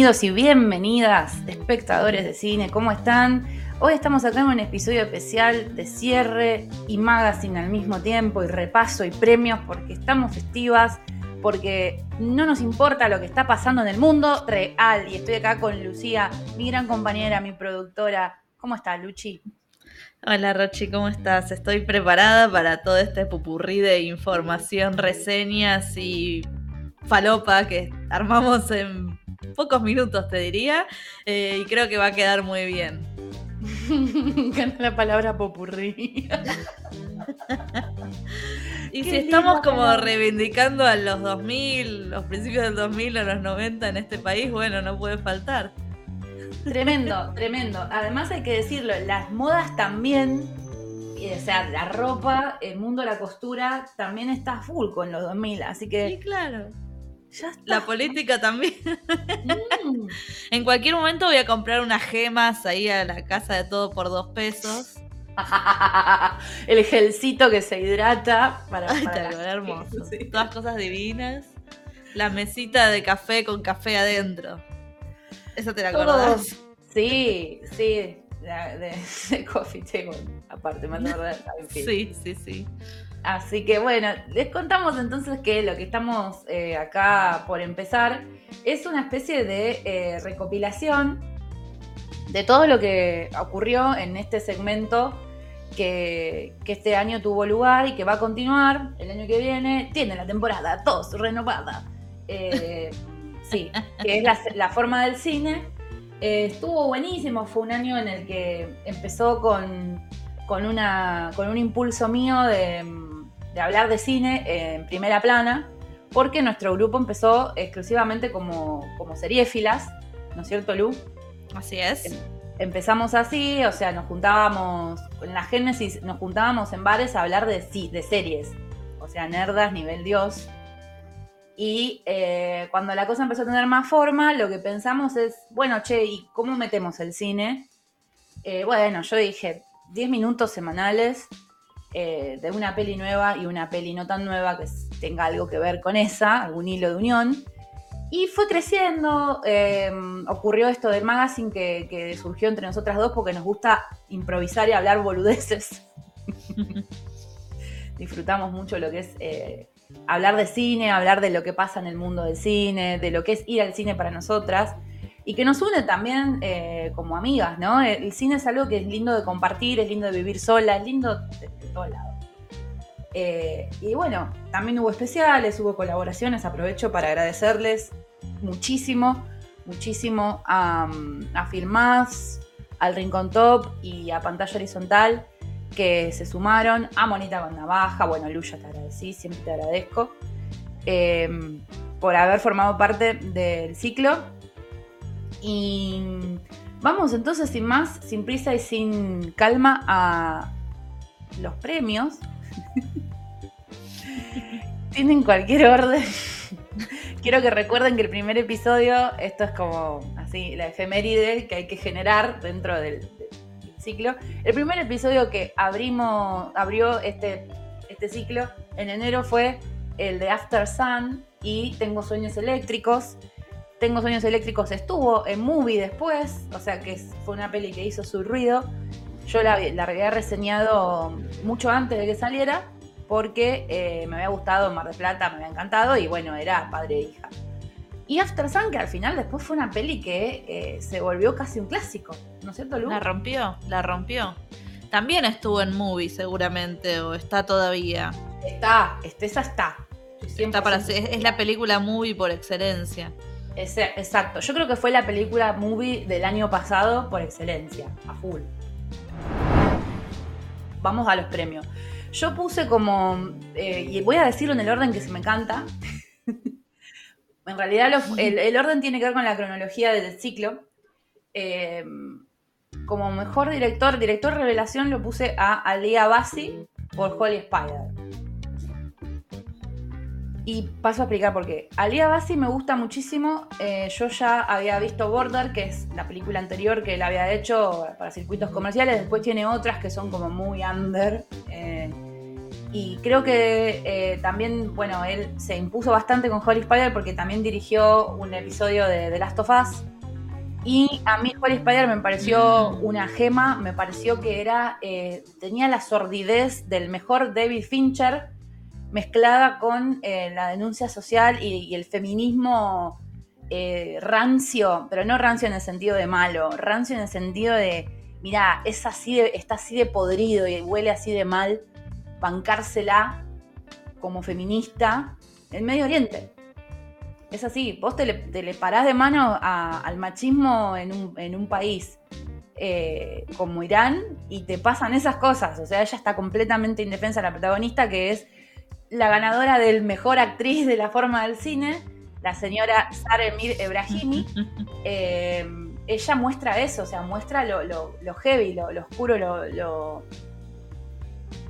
Bienvenidos y bienvenidas, espectadores de cine, ¿cómo están? Hoy estamos acá en un episodio especial de cierre y magazine al mismo tiempo, y repaso y premios, porque estamos festivas, porque no nos importa lo que está pasando en el mundo real. Y estoy acá con Lucía, mi gran compañera, mi productora. ¿Cómo estás, Luchi? Hola Rochi, ¿cómo estás? Estoy preparada para todo este pupurrí de información, reseñas y falopa que armamos en pocos minutos, te diría, eh, y creo que va a quedar muy bien. Gana la palabra popurrí. y si estamos como reivindicando a los 2000, los principios del 2000 o los 90 en este país, bueno, no puede faltar. Tremendo, tremendo. Además hay que decirlo, las modas también, o sea, la ropa, el mundo de la costura también está full con los 2000, así que... Sí, claro. La política también. Mm. en cualquier momento voy a comprar unas gemas ahí a la casa de todo por dos pesos. el gelcito que se hidrata para, Ay, hermoso. Todas cosas divinas. La mesita de café con café adentro. ¿Esa te la acordás? Sí, sí. de, coffee table, aparte, me acuerdo. Sí, sí, sí. Así que bueno, les contamos entonces que lo que estamos eh, acá por empezar es una especie de eh, recopilación de todo lo que ocurrió en este segmento que, este año tuvo lugar y que va a continuar el año que viene. Tiene la temporada 2 renovada. Eh, sí, que es la, forma del cine. estuvo buenísimo, fue un año en el que empezó con, con, una, con un impulso mío de de hablar de cine en primera plana, porque nuestro grupo empezó exclusivamente como, como seriéfilas, ¿no es cierto, Lu? Así es. Em, empezamos así, o sea, nos juntábamos, en la génesis nos juntábamos en bares a hablar de, de series, o sea, nerdas, nivel Dios. Y eh, cuando la cosa empezó a tener más forma, lo que pensamos es, bueno, che, ¿y cómo metemos el cine? Eh, bueno, yo dije, 10 minutos semanales eh, de una peli nueva y una peli no tan nueva que tenga algo que ver con esa, algún hilo de unión. Y fue creciendo, eh, ocurrió esto del magazine que, surgió entre nosotras dos porque nos gusta improvisar y hablar boludeces. Disfrutamos mucho lo que es eh, hablar de cine, hablar de lo que pasa en el mundo del cine, de lo que es ir al cine para nosotras y que nos une también eh, como amigas, ¿no? El cine es algo que es lindo de compartir, es lindo de vivir sola, es lindo de, todos lados. Eh, y bueno, también hubo especiales, hubo colaboraciones, aprovecho para agradecerles muchísimo, muchísimo a, a al Rincón Top y a Pantalla Horizontal que se sumaron, a Monita con Navaja, bueno, Luya te agradecí, siempre te agradezco, eh, por haber formado parte del ciclo y vamos entonces sin más, sin prisa y sin calma a los premios. Tienen cualquier orden. Quiero que recuerden que el primer episodio, esto es como así, la efeméride que hay que generar dentro del, ciclo. El primer episodio que abrimos, abrió este, este ciclo en enero fue el de After Sun y Tengo Sueños Eléctricos, tengo Sueños Eléctricos estuvo en Movie después, o sea que fue una peli que hizo su ruido. Yo la, había reseñado mucho antes de que saliera porque eh, me había gustado Mar de Plata, me había encantado y bueno, era padre e hija. Y After Sun, que al final después fue una peli que eh, se volvió casi un clásico, ¿no es cierto, Lu? La rompió, la rompió. También estuvo en Movie seguramente, o está todavía. Está, esa está. está para, es la película Movie por excelencia exacto. Yo creo que fue la película movie del año pasado por excelencia, a full. Vamos a los premios. Yo puse como, eh, y voy a decirlo en el orden que se me encanta. en realidad el, orden tiene que ver con la cronología del ciclo. Eh, como mejor director, director revelación, lo puse a Alia Bassi por Holy Spider. Y paso a explicar por qué. Alia Bassi me gusta muchísimo. Eh, yo ya había visto Border, que es la película anterior que él había hecho para circuitos comerciales. Después tiene otras que son como muy under. Eh, y creo que eh, también, bueno, él se impuso bastante con Holly Spider porque también dirigió un episodio de The Last of Us. Y a mí Holly Spider me pareció una gema, me pareció que era, tenía la sordidez del mejor David Fincher mezclada con eh, la denuncia social y, el feminismo eh, rancio, pero no rancio en el sentido de malo, rancio en el sentido de, mira, es así de, está así de podrido y huele así de mal, bancársela como feminista en Medio Oriente. Es así, vos te le, parás de mano al machismo en un, en un país eh, como Irán y te pasan esas cosas. O sea, ella está completamente indefensa, la protagonista, que es la ganadora del mejor actriz de la forma del cine, la señora Sara Emir Ebrahimi. Eh, ella muestra eso, o sea, muestra lo, lo- lo heavy, lo, lo oscuro, lo, lo,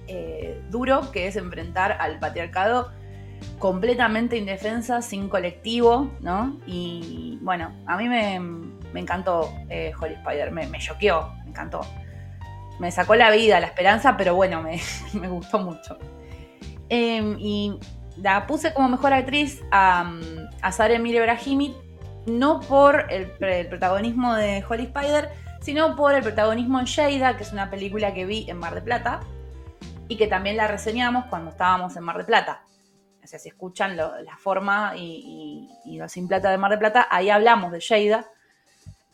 eh, duro que es enfrentar al patriarcado completamente indefensa, sin colectivo, ¿no? Y bueno, a mí me, me encantó eh, Holly Spider, me, me choqueó, me encantó. Me sacó la vida, la esperanza, pero bueno, me, me gustó mucho. Eh, y la puse como mejor actriz a, a Sara Emir Brahimi, no por el, protagonismo de Holly Spider, sino por el protagonismo en Sheida, que es una película que vi en Mar de Plata y que también la reseñamos cuando estábamos en Mar de Plata. O sea, si escuchan lo- la forma y, y, y lo sin plata de Mar de Plata, ahí hablamos de Sheida,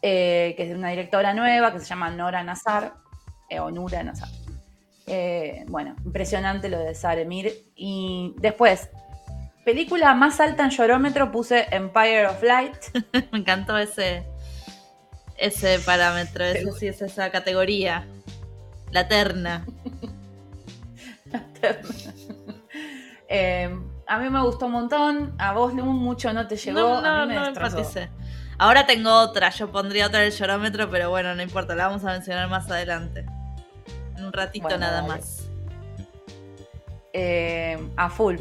eh, que es de una directora nueva que se llama Nora Nazar, eh, o Nura Nazar. Eh, bueno, impresionante lo de Saremir. Y después, película más alta en llorómetro puse Empire of Light. Me encantó ese, ese parámetro, ese, sí, es esa categoría. La terna. Eh, a mí me gustó un montón, a vos mucho no te llegó, no, a no, mí me no empaticé. Ahora tengo otra, yo pondría otra del llorómetro, pero bueno, no importa, la vamos a mencionar más adelante. Un ratito Bueno, nada dale. más. eh, a full.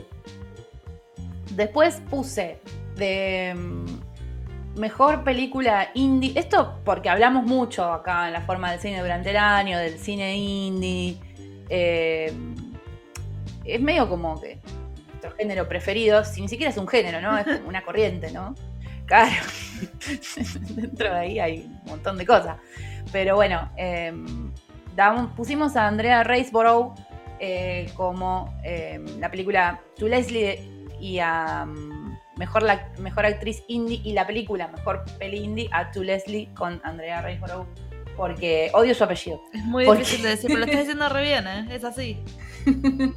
Después puse de mm, mejor película indie. Esto porque hablamos mucho acá en la forma del cine durante el año, del cine indie. Eh, es medio como que nuestro género preferido, si ni siquiera es un género, ¿no? Es como una corriente, ¿no? Claro. Dentro de ahí hay un montón de cosas. Pero bueno, eh, damos- pusimos a Andrea Riseborough eh, como eh, la película To Leslie y a mm, mejor, la, mejor actriz indie y la película mejor peli indie a To Leslie con Andrea Riseborough porque odio su apellido. Es muy ¿Por difícil de decir, pero lo estás diciendo re bien, ¿eh? Es así.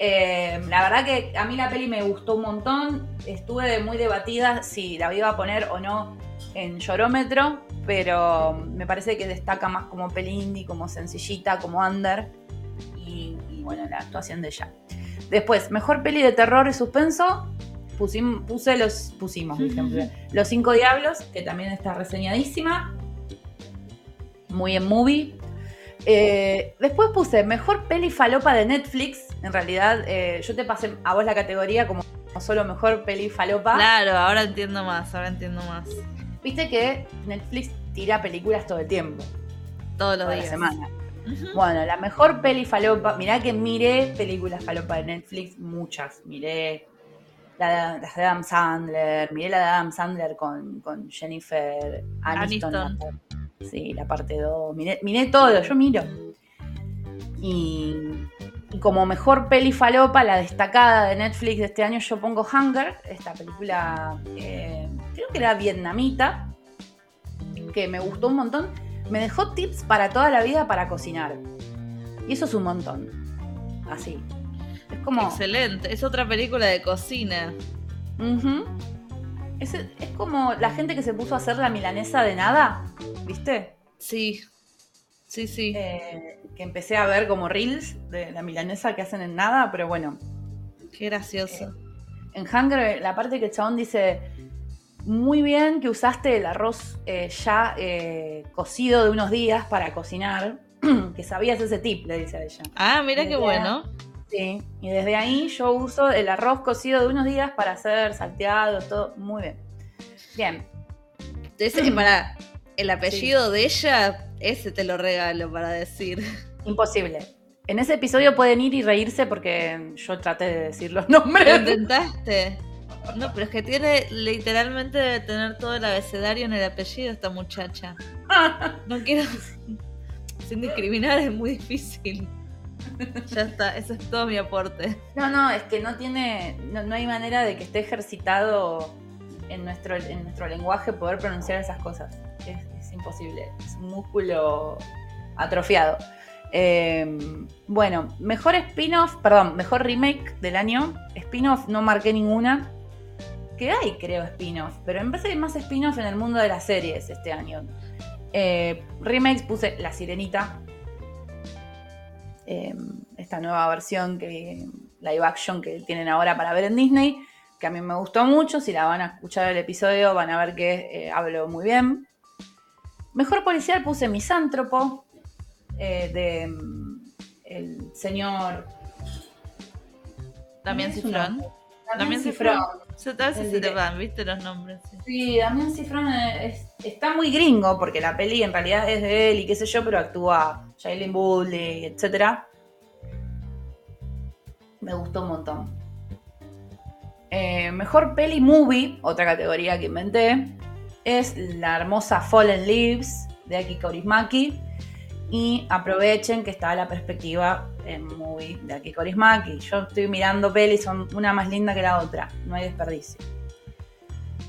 Eh, la verdad que a mí la peli me gustó un montón. Estuve muy debatida si la iba a poner o no en llorómetro, pero me parece que destaca más como peli indie, como sencillita, como under. Y, y bueno, la actuación de ella. Después, mejor peli de terror y suspenso. Pusim- puse los. Pusimos, Los Cinco Diablos, que también está reseñadísima. Muy en movie. Eh, después puse mejor peli falopa de Netflix. En realidad, eh, yo te pasé a vos la categoría como solo mejor peli falopa. Claro, ahora entiendo más, ahora entiendo más. Viste que Netflix tira películas todo el tiempo, Todos los toda la días. semana. Ujú. Bueno, la mejor peli falopa. Mirá que miré películas falopa de Netflix, muchas. Miré la las de Adam Sandler, miré la de Adam Sandler con, con Jennifer Aniston. Aniston. la sí, la parte 2. Miré, miré todo, yo miro. Y, y como mejor peli falopa, la destacada de Netflix de este año, yo pongo Hunger, esta película, eh, creo que era vietnamita, que me gustó un montón. Me dejó tips para toda la vida para cocinar. Y eso es un montón. Así. Es como. Excelente. Es otra película de cocina. Es, es como la gente que se puso a hacer la milanesa de nada, ¿viste? Sí. Sí, sí. Eh, que empecé a ver como reels de la milanesa que hacen en nada, pero bueno. Qué gracioso. En Hunger, la parte que el chabón dice. Muy bien que usaste el arroz eh, ya eh, cocido de unos días para cocinar. que sabías ese tip, le dice a ella. ah, mira qué bueno. Sí, y desde ahí yo uso el arroz cocido de unos días para hacer salteado, todo muy bien. Bien, Ese, para el apellido de ella, ese te lo regalo para decir. imposible. En ese episodio pueden ir y reírse porque yo traté de decir los Lo nombres. intentaste. No, pero es que tiene, literalmente debe tener todo el abecedario en el apellido esta muchacha. No quiero. Sin discriminar es muy difícil. Ya está, ese es todo mi aporte. No, no, es que no tiene, no, no hay manera de que esté ejercitado en nuestro, en nuestro lenguaje poder pronunciar esas cosas. Es imposible, es un músculo atrofiado. Eh, bueno, mejor spin-off, perdón, mejor remake del año. Spin-off no marqué ninguna. Que hay, creo, spin-off, pero parece que hay más spin-off en el mundo de las series este año. Eh, remakes puse La Sirenita. Eh, esta nueva versión que live action que tienen ahora para ver en Disney, que a mí me gustó mucho. Si la van a escuchar el episodio, van a ver que eh, hablo muy bien. Mejor policial puse Misántropo, eh, de mm, el señor Damián Cifrón. Damián Cifrón. Se, El se te van, ¿viste los nombres? sí. Sí, Damián Cifrón es- está muy gringo porque la peli en realidad es de él y qué sé yo, pero actúa Shailene Woodley, etc. Me gustó un montón. Eh, mejor peli movie, otra categoría que inventé, es la hermosa Fallen Leaves de Aki Kaurismäki. Y aprovechen que está la perspectiva en movie de Aki Kaurismäki. Yo estoy mirando pelis, son una más linda que la otra, no hay desperdicio.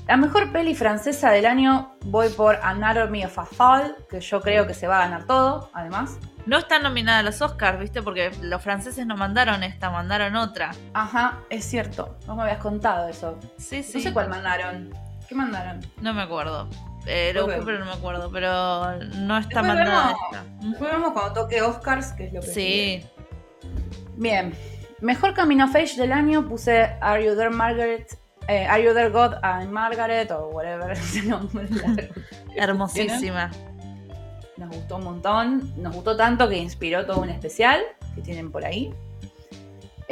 La mejor peli francesa del año voy por Anatomy of a Fall, que yo creo que se va a ganar todo, además. No está nominada a los Oscars, ¿viste? Porque los franceses no mandaron esta, mandaron otra. Ajá, es cierto. Vos me habías contado eso. Sí, sí. No sé cuál mandaron. ¿Qué mandaron? No me acuerdo. Eh, lo busqué, pero no me acuerdo. Pero no está Después mandada vemos. Después vemos cuando toque Oscars, que es lo que sigue. Sí. Bien. Mejor Coming of Age del año puse Are You There, Margaret? Eh, Are You There, God and Margaret? O whatever ese nombre. Hermosísima. Nos gustó un montón. Nos gustó tanto que inspiró todo un especial que tienen por ahí.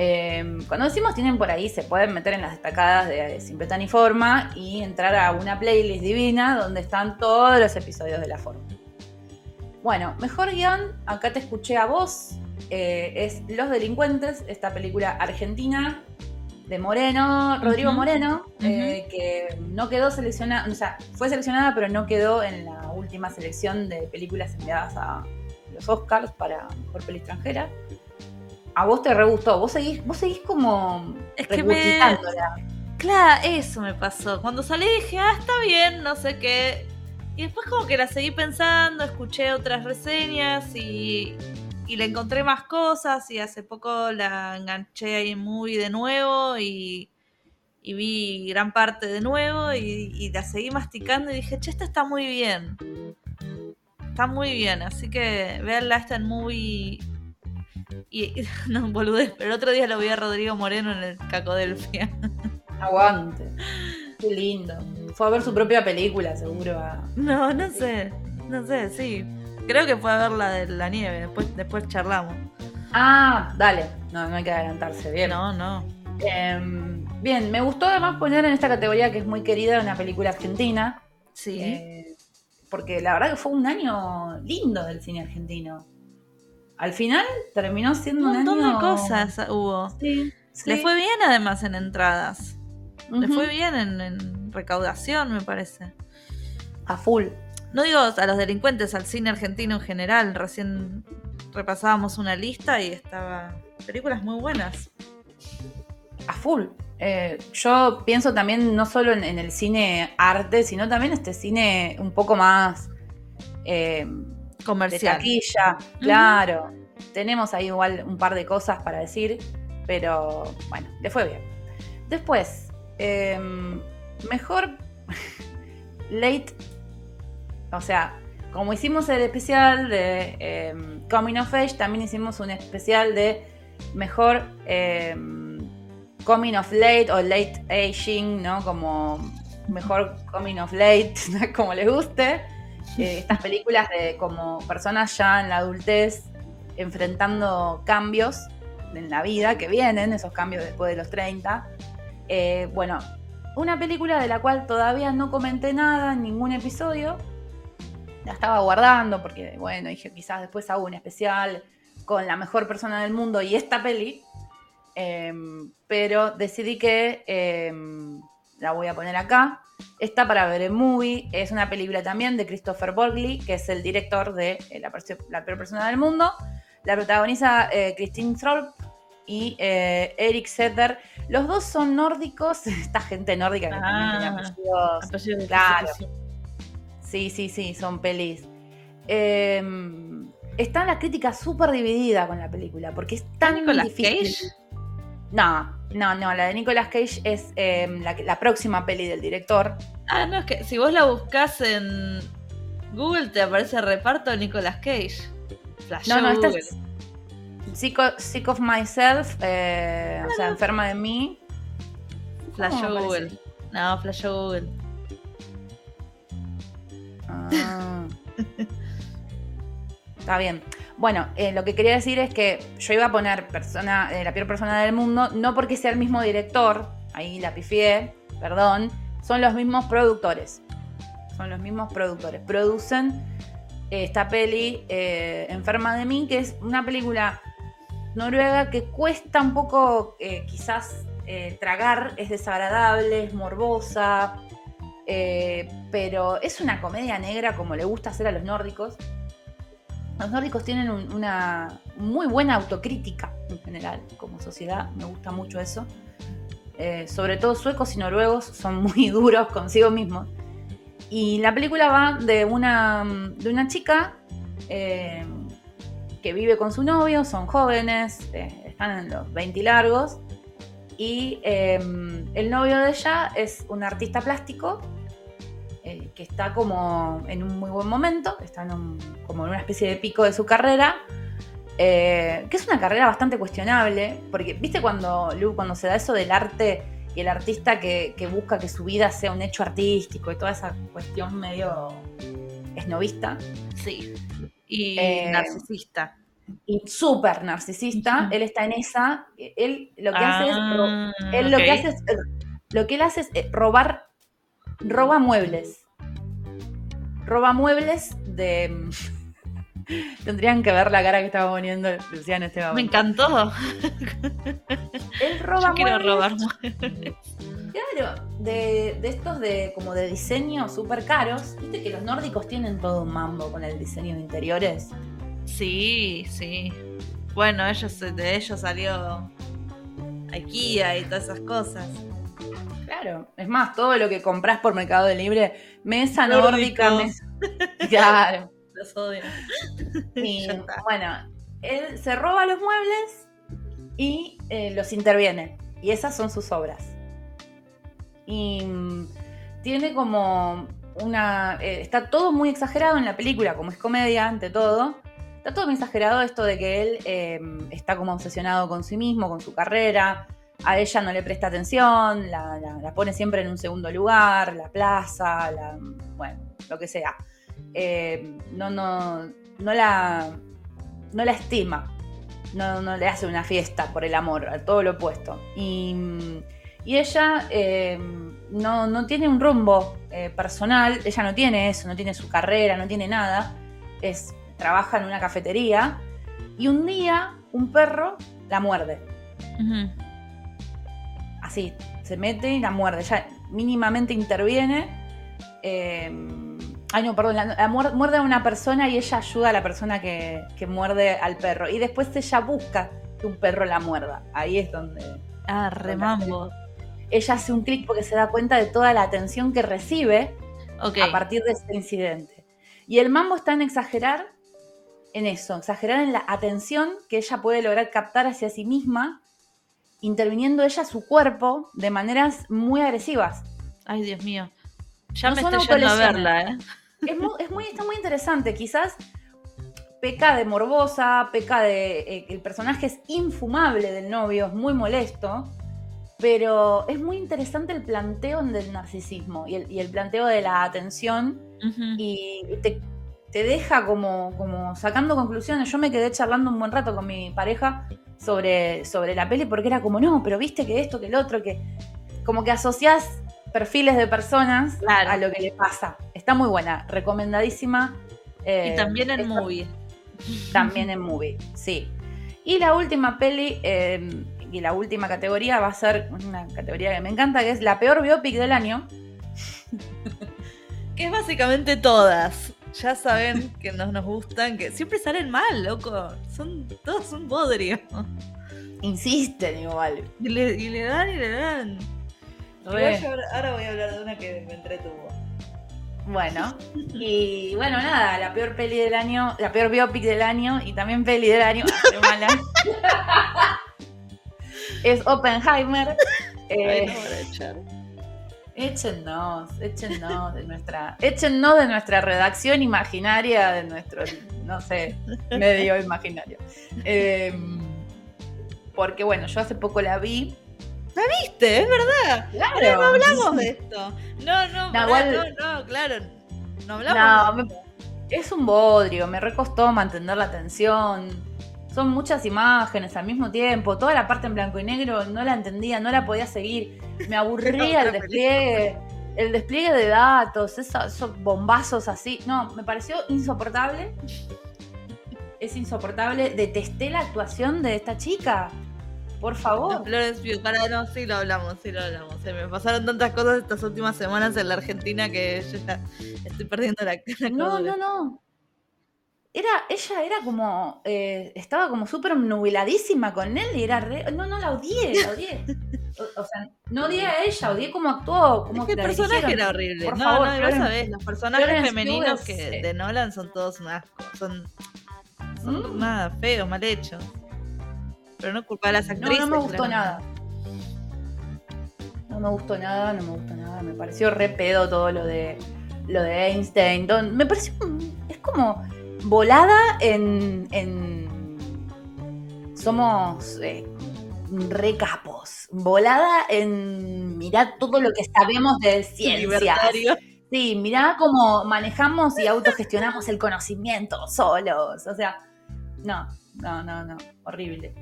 Eh, cuando decimos tienen por ahí, se pueden meter en las destacadas de Simple Tan y Forma y entrar a una playlist divina donde están todos los episodios de la forma. Bueno, mejor guion, acá te escuché a vos, eh, es Los Delincuentes, esta película argentina de Moreno, Rodrigo. Moreno, eh, que no quedó seleccionada, o sea, fue seleccionada pero no quedó en la última selección de películas enviadas a los Oscars para Mejor Peli Extranjera. A vos te re gustó, vos seguís, vos seguís como Es que me-. Claro, eso me pasó. Cuando salí dije, ah, está bien, no sé qué. Y después como que la seguí pensando, escuché otras reseñas y, y le encontré más cosas y hace poco la enganché ahí en Movie de nuevo y, y vi gran parte de nuevo y, y la seguí masticando y dije, che, esta está muy bien. Está muy bien, así que véanla esta en Movie. Y, y- no, boludez, pero el otro día lo vi a Rodrigo Moreno en el Cacodelfia. Aguante. Qué lindo. Fue a ver su propia película, seguro. a- No, no sé. No sé, sí. Creo que fue a ver la de la nieve. Después, después charlamos. Ah, dale. No, no hay que adelantarse. Bien. No, no. Em, bien, me gustó además poner en esta categoría que es muy querida una película argentina. Sí. eh, porque la verdad que fue un año lindo del cine argentino. Al final terminó siendo un un, montón año. de cosas hubo. Sí, Le fue bien además en entradas. Le fue bien en, en recaudación, me parece. A full. No digo a los delincuentes, al cine argentino en general. Recién repasábamos una lista y estaba películas muy buenas. A full. Eh, yo pienso también no solo en, en el cine arte, sino también este cine un poco más eh, de taquilla. Claro. Tenemos ahí igual un par de cosas para decir, pero bueno, le fue bien. Después, eh, mejor late, o sea, como hicimos el especial de eh, Coming of Age, también hicimos un especial de mejor eh, Coming of Late o Late Aging, ¿no? Como mejor Coming of Late, como les guste. Eh, estas películas de como personas ya en la adultez enfrentando cambios en la vida que vienen, esos cambios después de los 30. Eh, bueno, una película de la cual todavía no comenté nada en ningún episodio. La estaba guardando porque, bueno, dije quizás después hago un especial con La mejor persona del mundo y esta peli, em, pero decidí que la voy a poner acá. Está para ver en movie, es una película también de Christopher Borgley, que es el director de eh, la, la, peor persona del mundo. La protagoniza eh, Christine Thorpe y eh, Eric Setter. Los dos son nórdicos, esta gente nórdica que también tiene ah, apellidos. claro. Sí, sí, sí, son pelis. Em, está la crítica súper dividida con la película, porque es tan difícil. Cage? No, no, no, la de Nicolas Cage es em, la, la, próxima peli del director. Ah, no, es que si vos la buscas en Google te aparece reparto Nicolas Cage. Flash no, no, esta es Sick of, sick of Myself, eh, o sea, enferma de mí. Flash Google. No, Flash Google. Ah. Está bien. Bueno, eh, lo que quería decir es que yo iba a poner eh, la peor persona del mundo, no porque sea el mismo director, ahí la pifié, perdón, son los mismos productores. Son los mismos productores. Producen eh, esta peli, Enferma de mí, que es una película noruega que cuesta un poco quizás tragar, es desagradable, es morbosa, pero es una comedia negra como le gusta hacer a los nórdicos los nórdicos tienen una muy buena autocrítica en general, como sociedad, me gusta mucho eso. Eh, sobre todo suecos y noruegos son muy duros consigo mismos. Y la película va de una, de una chica eh, que vive con su novio, son jóvenes, eh, están en los 20 largos, y el novio de ella es un artista plástico eh, que está como en un muy buen momento, está como en una especie de pico de su carrera, eh, que es una carrera bastante cuestionable, porque viste cuando, Lu, cuando se da eso del arte y el artista que, busca que su vida sea un hecho artístico y toda esa cuestión medio esnovista. Sí. Y eh, narcisista. Y súper narcisista. Él está en esa. Él lo que hace es. Ah, él lo que hace es. Lo que él hace es robar roba muebles. Roba muebles de. Tendrían que ver la cara que estaba poniendo Luciana este momento. Me encantó. Él roba Yo quiero robar muebles. Claro, de, estos de como de diseño súper caros. Viste que los nórdicos tienen todo un mambo con el diseño de interiores. Sí, sí. Bueno, ellos de ellos salió IKEA y todas esas cosas. Claro, es más, todo lo que compras por Mercado Libre, mesa nórdica, mesa... Claro. Los odio. Y, bueno, él se roba los muebles y eh, los interviene. Y esas son sus obras. Y mm, tiene como una... Eh, está todo muy exagerado en la película, como es comedia ante todo. Está todo muy exagerado esto de que él eh, está como obsesionado con sí mismo, con su carrera, a ella no le presta atención, la, pone siempre en un segundo lugar, la plaza, bueno, lo que sea. Eh, no, la, no la estima, no, le hace una fiesta por el amor, a todo lo opuesto. Y, ella eh, no, no, tiene un rumbo eh, personal, ella no tiene eso, no tiene su carrera, no tiene nada, es, trabaja en una cafetería y un día un perro la muerde así, se mete y la muerde, ya mínimamente interviene. Eh, ay, no, perdón, la, muerde a una persona y ella ayuda a la persona que, muerde al perro. Y después ella busca que un perro la muerda. Ahí es donde. Ah, remambo. Ella hace un clic porque se da cuenta de toda la atención que recibe a partir de este incidente. Y el mambo está en exagerar en eso, exagerar en la atención que ella puede lograr captar hacia sí misma interviniendo ella su cuerpo de maneras muy agresivas. Ay, Dios mío. Ya me estoy yendo a verla, ¿eh? Es muy, está muy interesante. Quizás peca de morbosa, peca de. Eh, el personaje es infumable del novio, es muy molesto. Pero es muy interesante el planteo del narcisismo y el, planteo de la atención. Y te, te, deja como, como sacando conclusiones. Yo me quedé charlando un buen rato con mi pareja sobre, sobre la peli porque era como, no, pero viste que esto, que el otro, que como que asocias perfiles de personas a lo que le pasa. Está muy buena, recomendadísima. y también en movie. También en movie, sí. Y la última peli, eh, y la última categoría va a ser una categoría que me encanta, que es la peor biopic del año. que es básicamente todas. Ya saben que nos, nos gustan, que siempre salen mal, loco. Son todos un bodrio. Insisten igual. Y le, y le dan y le dan. Ahora, ahora voy a hablar de una que me entretuvo. Bueno, y bueno, nada, la peor peli del año, la peor biopic del año y también peli del año, mala, es Oppenheimer. Eh, échennos, échennos de nuestra, échennos de nuestra redacción imaginaria, de nuestro, no sé, medio imaginario. Em, porque bueno, yo hace poco la vi. ¿La viste? Es verdad. Claro. no hablamos de esto. No, no, no, no, claro. No hablamos. No, es un bodrio, me recostó mantener la atención. Son muchas imágenes al mismo tiempo. Toda la parte en blanco y negro no la entendía, no la podía seguir. Me aburría el despliegue. El despliegue de datos, esos bombazos así. No, me pareció insoportable. Es insoportable. Detesté la actuación de esta chica. Por favor. Pugh, para no, sí lo hablamos, sí lo hablamos. Se me pasaron tantas cosas estas últimas semanas en la Argentina que yo ya estoy perdiendo la, cara. No, no, no. Era, ella era como, eh, estaba como súper nubiladísima con él y era re, no, no, la odié, la odié. O, sea, no odié a ella, odié cómo actuó, cómo es que el personaje era horrible. Por no, favor, no, vos sabés, los personajes femeninos que de Nolan son todos un asco, son, son mm. nada feos, mal hechos. Pero no culpa a las actrices. No, no me gustó nada. No me gustó nada, no me gustó nada. Me pareció re pedo todo lo de lo de Einstein. Me pareció. Es como volada en. en somos eh, re capos. Volada en mirar todo lo que sabemos de ciencia. Sí, mirá cómo manejamos y autogestionamos el conocimiento solos. O sea, no, no, no, no. Horrible.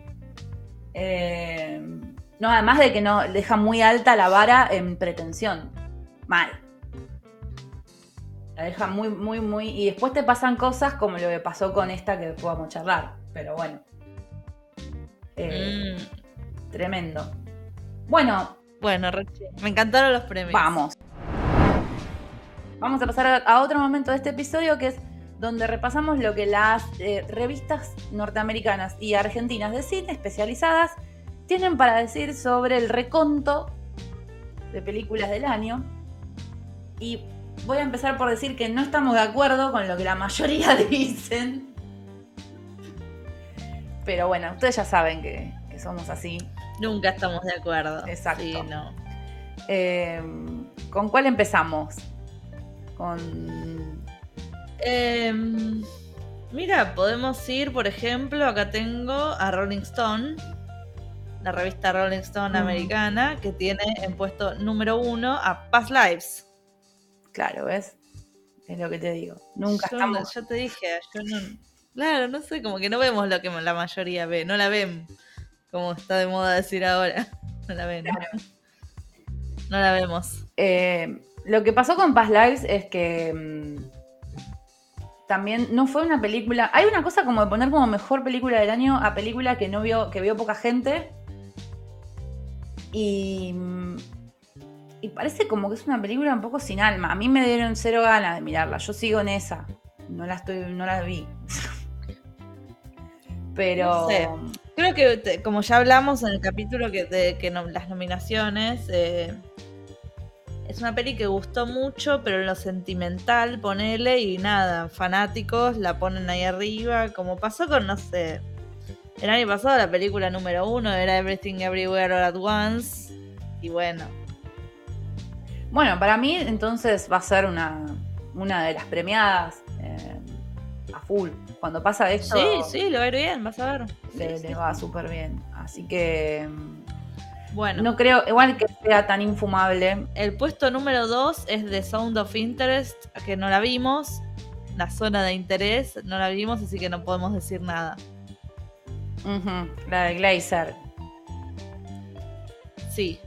Eh, no, además de que no deja muy alta la vara en pretensión. Mal. La deja muy, muy, muy. Y después te pasan cosas como lo que pasó con esta que a charlar. Pero bueno. Eh, mm. Tremendo. Bueno. Bueno, me encantaron los premios. Vamos. Vamos a pasar a otro momento de este episodio que es donde repasamos lo que las eh, revistas norteamericanas y argentinas de cine especializadas tienen para decir sobre el reconto de películas del año. Y voy a empezar por decir que no estamos de acuerdo con lo que la mayoría dicen. Pero bueno, ustedes ya saben que, somos así. Nunca estamos de acuerdo. Exacto. no. Eh, ¿Con cuál empezamos? Con Em, mira, podemos ir, por ejemplo, acá tengo a Rolling Stone, la revista Rolling Stone americana, que tiene en puesto número uno a Past Lives. Claro, ¿ves? Es lo que te digo. Nunca yo, estamos. Yo te dije, yo no. Claro, no sé, como que no vemos lo que la mayoría ve, no la ven, como está de moda decir ahora. No la ven. No la vemos. Eh, lo que pasó con Past Lives es que mm, también no fue una película. Hay una cosa como de poner como mejor película del año a película que no vio, que vio poca gente. Y. Y parece como que es una película un poco sin alma. A mí me dieron cero ganas de mirarla. Yo sigo en esa. No la estoy, no la vi. Pero. Creo que como ya hablamos en el capítulo que de que las nominaciones. Eh, es una peli que gustó mucho, pero en lo sentimental, ponele y nada, fanáticos la ponen ahí arriba, como pasó con, no sé, el año pasado la película número uno era Everything Everywhere All At Once, y bueno. Bueno, para mí entonces va a ser una, una de las premiadas eh, a full. Cuando pasa esto... Sí, sí, le va a ir bien, vas a ver. Le, va súper bien. Así que bueno. No creo, igual que sea tan infumable. El puesto número 2 es The Sound of Interest, que no la vimos. La zona de interés, no la vimos, así que no podemos decir nada. La de Glazer. Sí.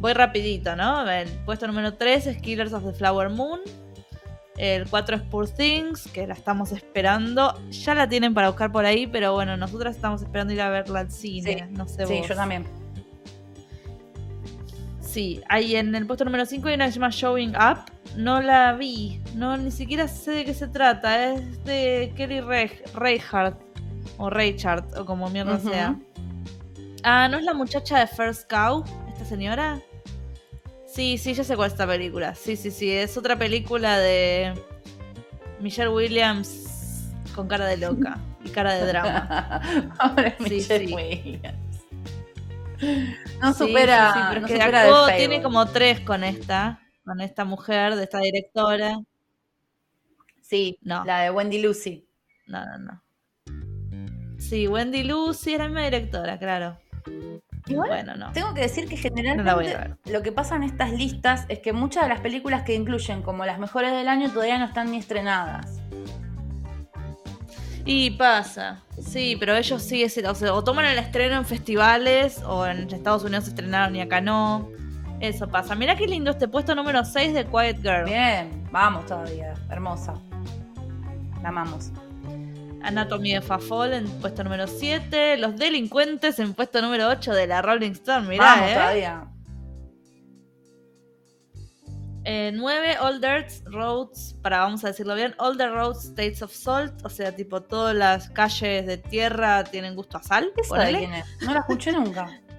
Voy rapidito, ¿no? El puesto número 3 es Killers of the Flower Moon. El 4 es Poor Things, que la estamos esperando. Ya la tienen para buscar por ahí, pero bueno, nosotras estamos esperando ir a verla al cine. Sí, no sé Sí, vos. yo también. Sí, ahí en el puesto número 5 hay una que se llama Showing Up. No la vi, no ni siquiera sé de qué se trata. Es de Kelly Re- Reichardt, o Reichardt, o como mierda sea. Ah, ¿no es la muchacha de First Cow? ¿Esta señora? Sí, sí, ya sé cuál es esta película. Sí, sí, sí, es otra película de Michelle Williams con cara de loca y cara de drama. Ahora Sí, Michelle sí. Williams. No supera, sí, sí, pero no es que supera tiene como tres con esta, con esta mujer, de esta directora. Sí, No. la de Wendy Lucy. No, no, no. Sí, Wendy Lucy era la misma directora, claro. Igual Bueno, no. tengo que decir que No generalmente lo que pasa en estas listas es que muchas de las películas que incluyen como las mejores del año todavía no están ni estrenadas. Y pasa. Sí, pero ellos sí, es- o, sea, o toman el estreno en festivales o en Estados Unidos se estrenaron y acá no. Eso pasa. Mirá qué lindo este puesto número 6 de Quiet Girl. Bien, vamos todavía, hermosa. La amamos. Anatomy of a Fall en puesto número 7. Los delincuentes en puesto número 8 de la Rolling Stone. Mirá, vamos eh. todavía. 9, All Dirt Roads, para vamos a decirlo bien, All the Roads States of Salt, o sea, tipo todas las calles de tierra tienen gusto a sal. ¿Esa de ponele. quién es? No la escuché nunca.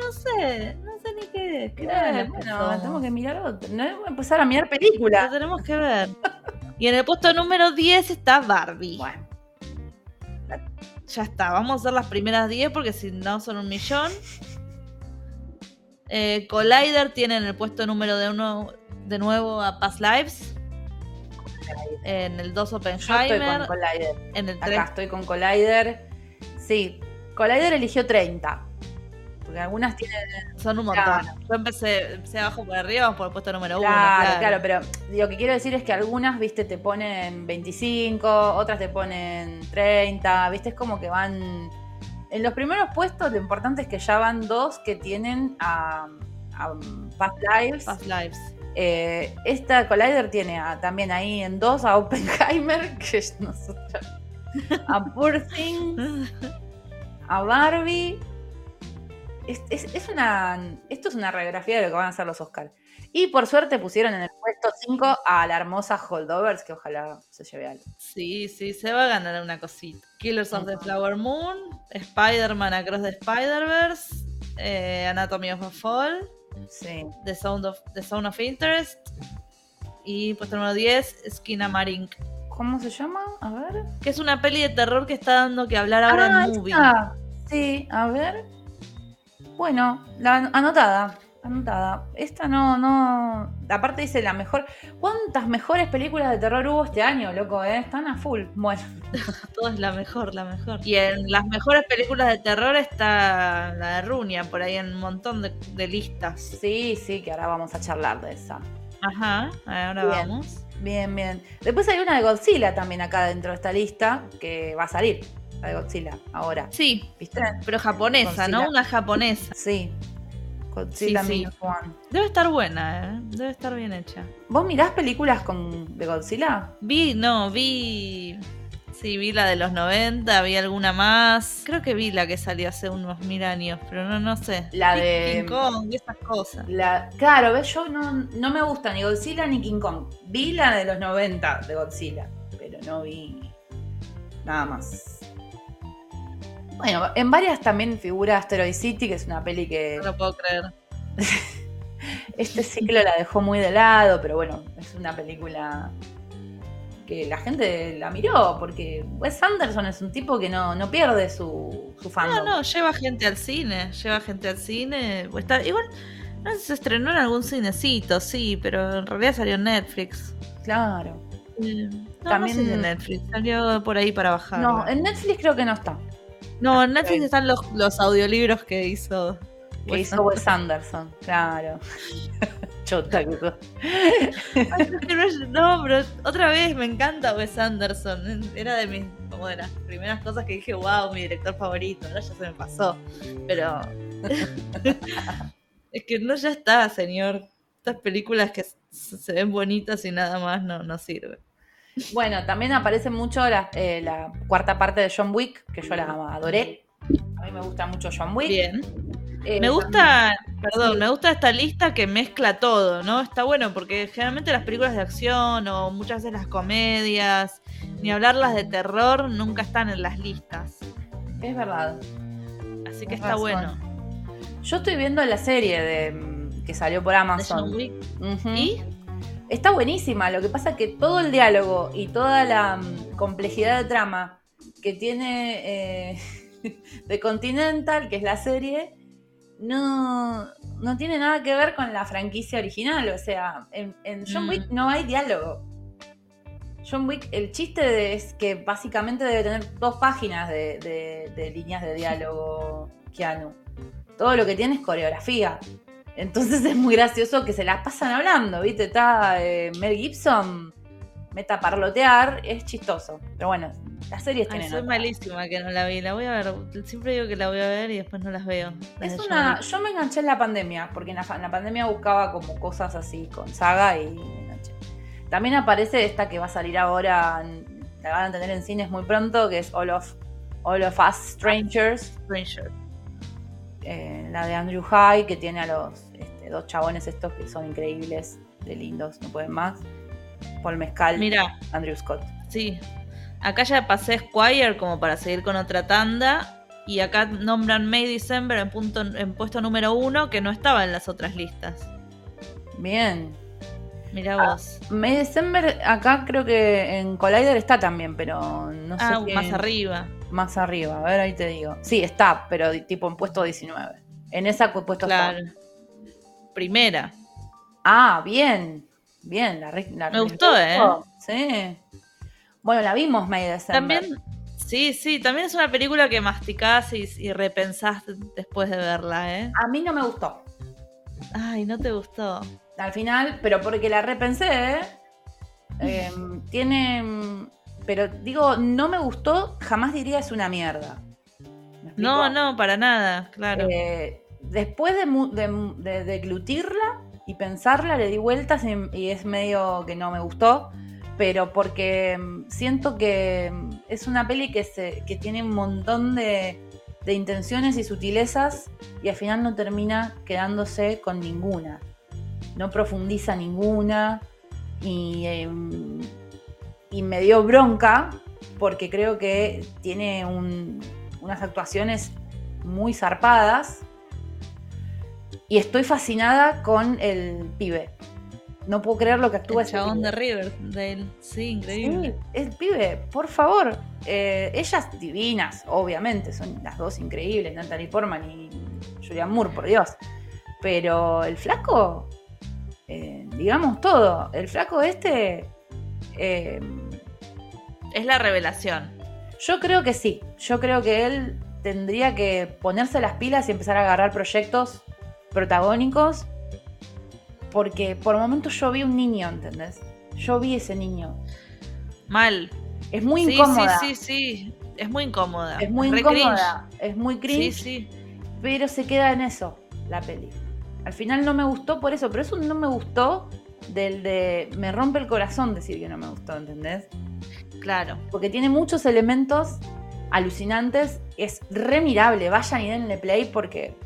No sé, no sé ni qué, qué es bueno, tengo que mirar otro. No voy a empezar a mirar Lo películas. tenemos que ver. Y en el puesto número 10 está Barbie. Bueno, Ya está, vamos a hacer las primeras 10 porque si no son un millón. Eh, Collider tiene en el puesto número de uno de nuevo a Past Lives. En el 2 yo estoy Oppenheimer. con Collider. en el 3 Acá estoy con Collider. Sí, Collider eligió 30. Porque algunas tienen. son un montón. Claro. Yo empecé, empecé abajo por arriba, vamos por el puesto número 1. Claro, claro, pero lo que quiero decir es que algunas, viste, te ponen 25, otras te ponen 30, viste, es como que van. En los primeros puestos, lo importante es que ya van dos que tienen a, a Past Lives. Past Lives. Eh, esta Collider tiene a- también ahí en dos a Oppenheimer, que es nosotros. A Poor Things, a Barbie. Es, es- es una, esto es una radiografía de lo que van a hacer los Oscars. Y por suerte pusieron en el puesto 5 a la hermosa Holdovers, que ojalá se lleve algo. Sí, sí, se va a ganar una cosita. Killers of the. Flower Moon, Spider-Man Across the Spider-Verse, eh, Anatomy of a Fall, Sí. The Sound of, the Sound of Interest y puesto número 10, Skinamarink, ¿Cómo se llama? A ver. que es una peli de terror que está dando que hablar ahora Ah, en Movie. esta. Sí, a ver. Bueno, la anotada. Anotada. Esta no, no. Aparte dice la mejor. ¿Cuántas mejores películas de terror hubo este año, loco? Eh? Están a full. Bueno. Todo es la mejor, la mejor. Y en las mejores películas de terror está la de Runia, por ahí en un montón de, de listas. Sí, sí, que ahora vamos a charlar de esa. Ajá, ahora Bien. vamos. Bien, bien. Después hay una de Godzilla también acá dentro de esta lista que va a salir. La de Godzilla, ahora. Sí, ¿Viste? pero japonesa, ¿no? Una japonesa. Sí. Godzilla Sí, sí. Minus One. Debe estar buena, ¿eh? Debe estar bien hecha. ¿Vos mirás películas con, de Godzilla? Vi, no, vi. Sí, vi la de los 90, vi alguna más. Creo que vi la que salió hace unos mil años, pero no, no sé. La de- King Kong y esas cosas. La, claro, ¿ves? Yo no, no me gusta ni Godzilla ni King Kong. Vi la de los 90 de Godzilla, pero no vi nada más. Bueno, en varias también figura Asteroid City, que es una peli que No lo puedo creer. este ciclo la dejó muy de lado, pero bueno, es una película que la gente la miró, porque Wes Anderson es un tipo que no, no pierde su, su No, fandom. no, lleva gente al cine. Lleva gente al cine. o está- igual, no sé si se estrenó en algún cinecito, sí, pero en realidad salió en Netflix. Claro. Eh, No, También- no sé si en Netflix, salió por ahí para bajar. No, en Netflix creo que no está. No, en Netflix están los, los audiolibros que hizo. Que Wes hizo Wes Anderson, claro. Chota no, pero otra vez me encanta Wes Anderson. Era de mis, como de las primeras cosas que dije, wow, mi director favorito. Ahora ya se me pasó. Pero. es que no, ya está, señor. Estas películas que se ven bonitas y nada más no, no sirven. Bueno, también aparece mucho eh, la, cuarta parte de John Wick, que yo la adoré. A mí me gusta mucho John Wick. Bien. Eh, me gusta, perdón, me gusta esta lista que mezcla todo, ¿no? Está bueno porque generalmente las películas de acción o muchas veces las comedias, ni hablarlas de terror, nunca están en las listas. Es verdad. Así que está bueno. Yo estoy viendo la serie de que salió por Amazon. ¿Y? Está buenísima, lo que pasa es que todo el diálogo y toda la mm, complejidad de trama que tiene eh, de Continental, que es la serie, no, no tiene nada que ver con la franquicia original. O sea, en, John Wick mm. no hay diálogo. John Wick, el chiste es que básicamente debe tener dos páginas de líneas de diálogo Keanu. Todo lo que tiene es coreografía. Entonces es muy gracioso que se las pasan hablando, ¿viste? Está eh, Mel Gibson, meta parlotear, es chistoso. Pero bueno, las series Ay, Soy malísima que no la vi, la voy a ver. Siempre digo que la voy a ver y después no las veo. Es una. Yo me enganché en la pandemia, porque en la, pandemia buscaba como cosas así con saga y me enganché. También aparece esta que va a salir ahora, la van a tener en cines muy pronto, que es All of, All of Us Strangers. Strangers. Eh, la de Andrew High, que tiene a los este, dos chabones estos que son increíbles, de lindos, no pueden más. Paul Mezcal, Mira, Andrew Scott. Sí, acá ya pasé Squire como para seguir con otra tanda. Y acá nombran May December en, punto, en puesto número uno, que no estaba en las otras listas. Bien. Mira ah, vos. May December, acá creo que en Collider está también, pero no sé. Ah, más arriba más arriba. A ver, ahí te digo. Sí, está, pero tipo en puesto 19. En esa puesto claro. Primera. Ah, bien. Bien, la, Me gustó, ¿eh? Sí. Bueno, la vimos May December. También, sí, sí, también es una película que masticás y, y repensás después de verla, ¿eh? A mí no me gustó. Ay, no te gustó. Al final, pero porque la repensé, ¿eh? Em, tiene pero digo, no me gustó, jamás diría es una mierda. No, no, para nada, claro. Eh, después de, de, glutirla y pensarla, le di vueltas y, es medio que no me gustó, pero porque mm, siento que mm, es una peli que, se, que tiene un montón de, de intenciones y sutilezas y al final no termina quedándose con ninguna. No profundiza ninguna y em, y me dio bronca porque creo que tiene unas actuaciones muy zarpadas y estoy fascinada con el pibe. No puedo creer lo que actúa el chabón de Riverdale, sí, increíble. Sí, el pibe, por favor. Eh, ellas divinas, obviamente, son las dos increíbles, Natalie Portman y Julian Moore, por Dios. Pero el flaco, eh, digamos todo, el flaco este eh, es la revelación. Yo creo que sí. Yo creo que él tendría que ponerse las pilas y empezar a agarrar proyectos protagónicos. Porque por momentos yo vi un niño, ¿entendés? Yo vi ese niño. Mal. Es muy incómoda. Sí, sí, sí. Es muy incómoda. Es muy incómoda. Es muy cringe. Sí, sí. Pero se queda en eso, la peli. Al final no me gustó por eso, pero eso no me gustó del de. Me rompe el corazón decir que no me gustó, ¿entendés? Claro. Porque tiene muchos elementos alucinantes. Es remirable. Vayan y denle play porque.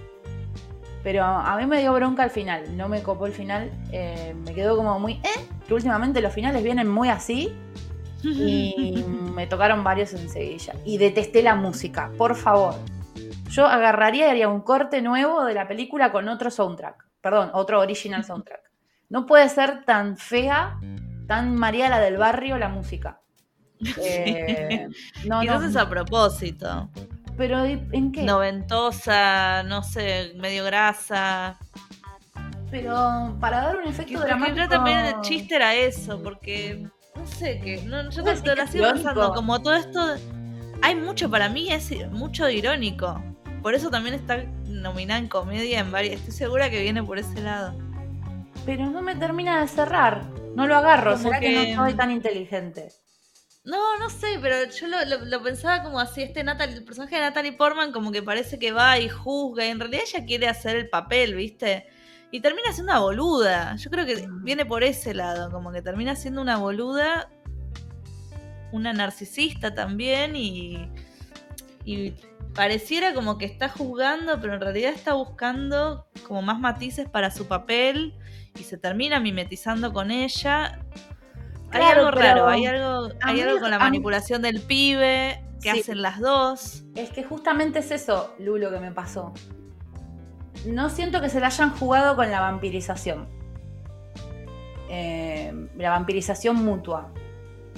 Pero a mí me dio bronca al final. No me copó el final. Eh, me quedó como muy. ¿Eh? Que últimamente los finales vienen muy así. Y me tocaron varios enseguida. Y detesté la música. Por favor. Yo agarraría y haría un corte nuevo de la película con otro soundtrack. Perdón, otro original soundtrack. No puede ser tan fea, tan María la del barrio la música. Eh, no, Quizás a propósito. Pero ¿en qué? Noventosa, no sé, medio grasa. Pero para dar un efecto dramático. Yo también el chiste era eso, porque no sé qué. No, yo te, la sigo pensando, como todo esto. Hay mucho para mí, es mucho irónico. Por eso también está nominada en comedia en varias. Estoy segura que viene por ese lado. Pero no me termina de cerrar. No lo agarro, será que... no soy tan inteligente. No, no sé, pero yo lo, pensaba como así, este el personaje de Natalie Portman como que parece que va y juzga, y en realidad ella quiere hacer el papel, ¿viste? Y termina siendo una boluda. Yo creo que viene por ese lado, como que termina siendo una boluda, una narcisista también y, y pareciera como que está juzgando, pero en realidad está buscando como más matices para su papel y se termina mimetizando con ella. hay algo raro, hay algo, hay mí- algo con la mí- manipulación del pibe que Sí. hacen las dos. Es que justamente es eso, Lu, lo que me pasó. No siento que se la hayan jugado con la vampirización. Eh, la vampirización mutua.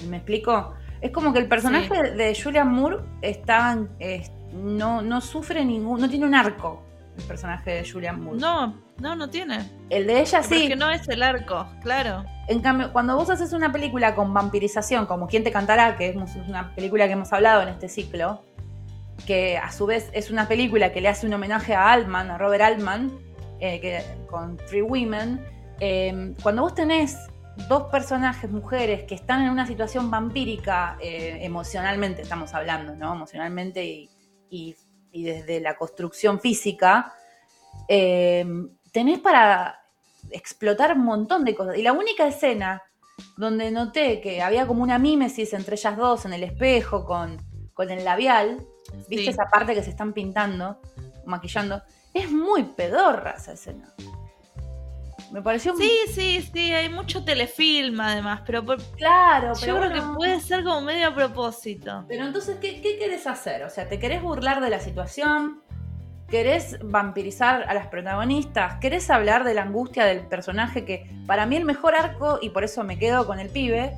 ¿Me explico? Es como que el personaje de Julian Moore está, es- no, no sufre ningún. no tiene un arco. El personaje de Julian Moore. No, no, no tiene. El de ella sí. que no es el arco, claro. En cambio, cuando vos haces una película con vampirización, como Quién te cantará, que es una película que hemos hablado en este ciclo, que a su vez es una película que le hace un homenaje a Altman, a Robert Altman, eh, que, con Three Women, eh, cuando vos tenés dos personajes, mujeres, que están en una situación vampírica, eh, emocionalmente estamos hablando, ¿no? Emocionalmente y, y- y desde la construcción física, eh, tenés para explotar un montón de cosas. Y la única escena donde noté que había como una mímesis entre ellas dos en el espejo con, con el labial, ¿viste Sí. esa parte que se están pintando, maquillando? Es muy pedorra esa escena. Me pareció muy Sí, sí, sí, hay mucho telefilm además, pero por- claro, yo pero creo que puede ser como medio a propósito. Pero entonces, ¿qué, ¿qué querés hacer? O sea, ¿te querés burlar de la situación? ¿Querés vampirizar a las protagonistas? ¿Querés hablar de la angustia del personaje? Que para mí el mejor arco, y por eso me quedo con el pibe,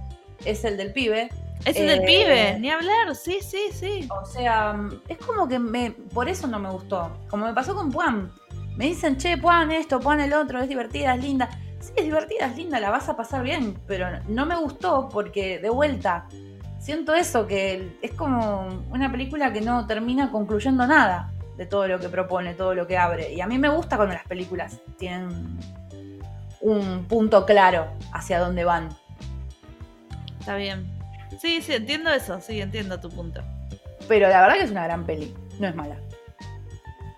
es el del pibe. Es el del Eh, pibe, ni hablar, sí, sí, sí. O sea, es como que me, por eso no me gustó. Como me pasó con Puan. Me dicen, che, Puan esto, Puan el otro, es divertida, es linda. Sí, es divertida, es linda, la vas a pasar bien. Pero no me gustó porque, de vuelta, siento eso, que es como una película que no termina concluyendo nada de todo lo que propone, todo lo que abre. Y a mí me gusta cuando las películas tienen un punto claro hacia dónde van. Está bien. Sí, sí, entiendo eso, sí, entiendo tu punto. Pero la verdad que es una gran peli, no es mala.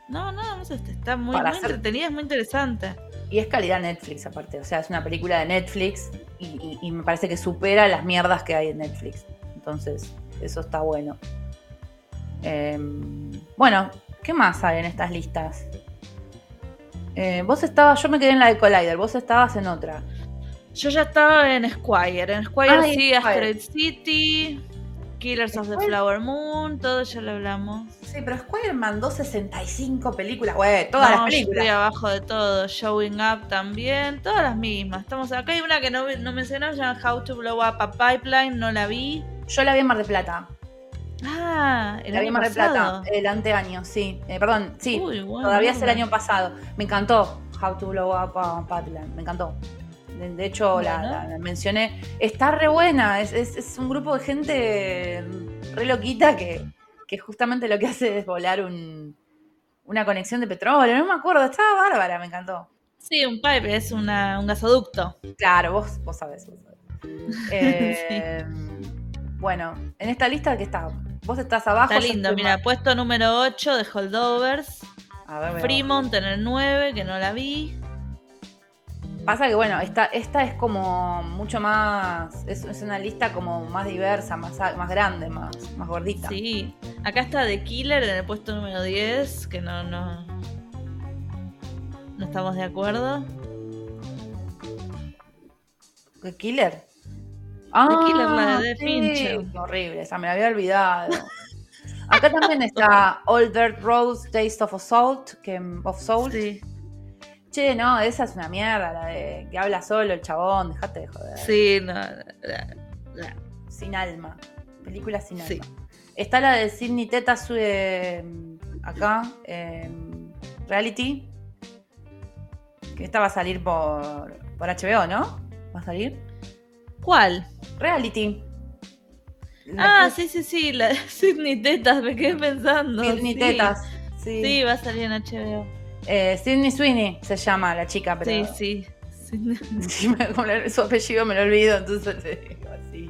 No, no, no sé, está muy, muy hacer- entretenida, es muy interesante. Y es calidad Netflix aparte, o sea, es una película de Netflix y, y- y me parece que supera las mierdas que hay en Netflix. Entonces, eso está bueno. Em, bueno, ¿qué más hay en estas listas? Eh, vos estabas, yo me quedé en la de Collider, vos estabas en otra. Yo ya estaba en Squire. En Squire Ay, sí. Asteroid City, Killers of the. Flower Moon, todo ya lo hablamos. Sí, pero Squire mandó 65 películas, güey, todas No, las yo películas. Estoy abajo de todo. Showing Up también, todas las mismas. Estamos acá hay una que no, no mencionamos, llama How to Blow Up a Pipeline, no la vi. Yo la vi en Mar de Plata. Ah, el vi año Mar de pasado. Plata, el anteaño, sí. Eh, perdón, sí. Uy, Todavía es el año pasado. Me encantó How to Blow Up a Pipeline. Me encantó. De, de hecho, la, Bueno. la- la mencioné. Está re buena. Es, es- es un grupo de gente re loquita que, que justamente lo que hace es volar un- una conexión de petróleo. No me acuerdo. Estaba bárbara. Me encantó. Sí, un pipe, es una, un gasoducto. Claro, vos, vos sabés. vos sabés. Eh, Bueno, en esta lista que está. Vos estás abajo. Está lindo, mira, puesto número 8 de Holdovers. A ver, Fremont en el 9, que no la vi. Pasa que, bueno, esta, esta es como mucho más. Es, es una lista como más diversa, más, más grande, más, más gordita. Sí. Acá está The Killer en el puesto número 10, que no, no. No estamos de acuerdo. ¿The Killer? Ah, Killer, la de sí, Fincher. horrible, esa me la había olvidado. Acá también está Old Dirt Rose, Taste of Assault, que, of Soul. Sí. Che, no, esa es una mierda, la de que habla solo el chabón, dejate de joder. Sí, no. la- la- Sin alma. Película sin Sí. alma. Está la de Sidney Teta eh, acá, eh, Reality. Que esta va a salir por, por HBO, ¿no? ¿Va a salir? ¿Cuál? Reality. Ah, sí, sí, sí, la de Sidney Tetas, me quedé pensando. Sidney sí. Tetas. Sí. Sí, va a salir en HBO. Eh, Sidney Sweeney se llama la chica, Sí, pero sí. Sí, la- su apellido me lo olvido, entonces te digo así.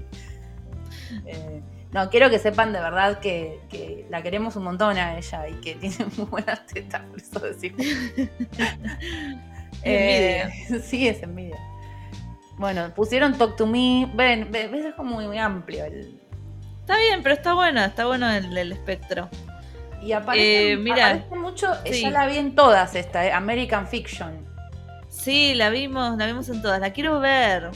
Eh, no, quiero que sepan de verdad que, que la queremos un montón a ella y que tiene muy buenas tetas, por eso decimos. Eh, sí, es envidia. Bueno, pusieron Talk to Me. Ven, ven, es como muy, amplio. El... Está bien, pero está bueno, está bueno el, el espectro. Y aparece, eh, mira, mucho, ya la vi en todas esta, eh, American Fiction. Sí, la vimos, la vimos en todas, la quiero ver.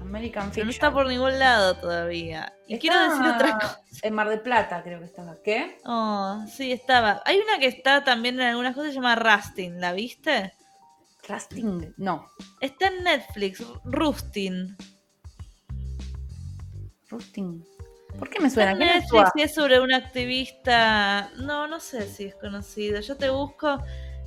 American Fiction. no está por ningún lado todavía. Y quiero decir otra cosa. En Mar del Plata creo que estaba. ¿Qué? Oh, sí, estaba. Hay una que está también en algunas cosas, se llama Rustin, ¿la viste? Rustin, no. Está en Netflix, Rustin. Rustin. ¿Por qué me suena? ¿Qué Netflix es sobre un activista. No, no sé si es conocido. Yo te busco.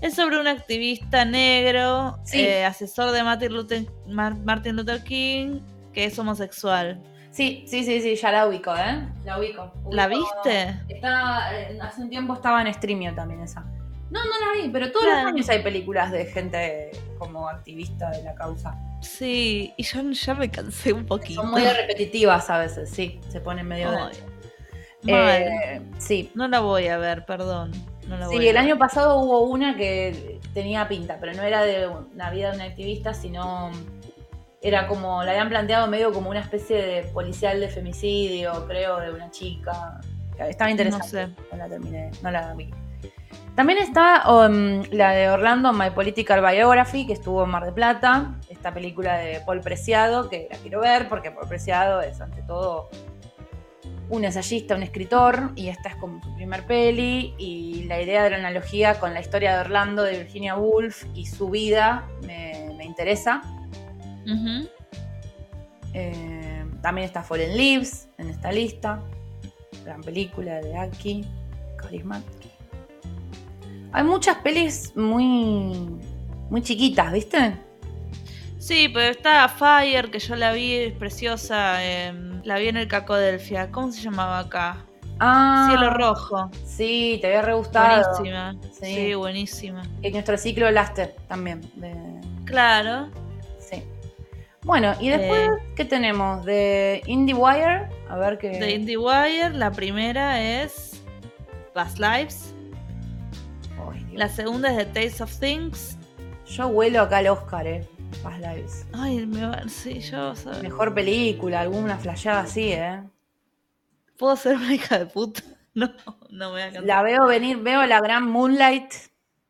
Es sobre un activista negro, eh, asesor de Martin Luther, Martin Luther King, que es homosexual. Sí, sí, sí, sí, ya la ubico, ¿eh? La ubico. ¿La viste? Está, eh, hace un tiempo estaba en Streamio también esa. No, no la vi, pero todos los años hay películas de gente como activista de la causa. Sí, y yo ya me cansé un poquito. Son muy repetitivas a veces, sí, se ponen medio... Eh, sí. No la voy a ver, perdón. sí, el año pasado hubo una que tenía pinta, pero no era de una vida de un activista, sino era como, la habían planteado medio como una especie de policial de femicidio, creo, de una chica. Estaba interesante. No, no la terminé, no la vi. También está um, la de Orlando, My Political Biography, que estuvo en Mar de Plata. Esta película de Paul Preciado, que la quiero ver porque Paul Preciado es ante todo un ensayista, un escritor, y esta es como su primer peli. Y la idea de la analogía con la historia de Orlando, de Virginia Woolf y su vida me, interesa. Eh, también está Fallen Leaves en esta lista. Gran película de Aki, carismática. Hay muchas pelis muy, muy chiquitas, ¿viste? Sí, pero está Fire, que yo la vi, es preciosa. Em, la vi en el Cacodelfia. ¿Cómo se llamaba acá? Ah, Cielo Rojo. Sí, te había re gustado. Buenísima. Sí, buenísima. Y nuestro ciclo Laster también. Claro. Sí. Bueno, y después, eh, ¿qué tenemos? De IndieWire. A ver qué. De IndieWire, la primera es Past Lives. La segunda es The Taste of Things. Yo huelo acá al Oscar, eh. Past Lives. Ay, me sí, yo. Mejor película, alguna flasheada así, eh. ¿Puedo ser una hija de puta? No, no me voy a. La veo venir, veo la gran Moonlight.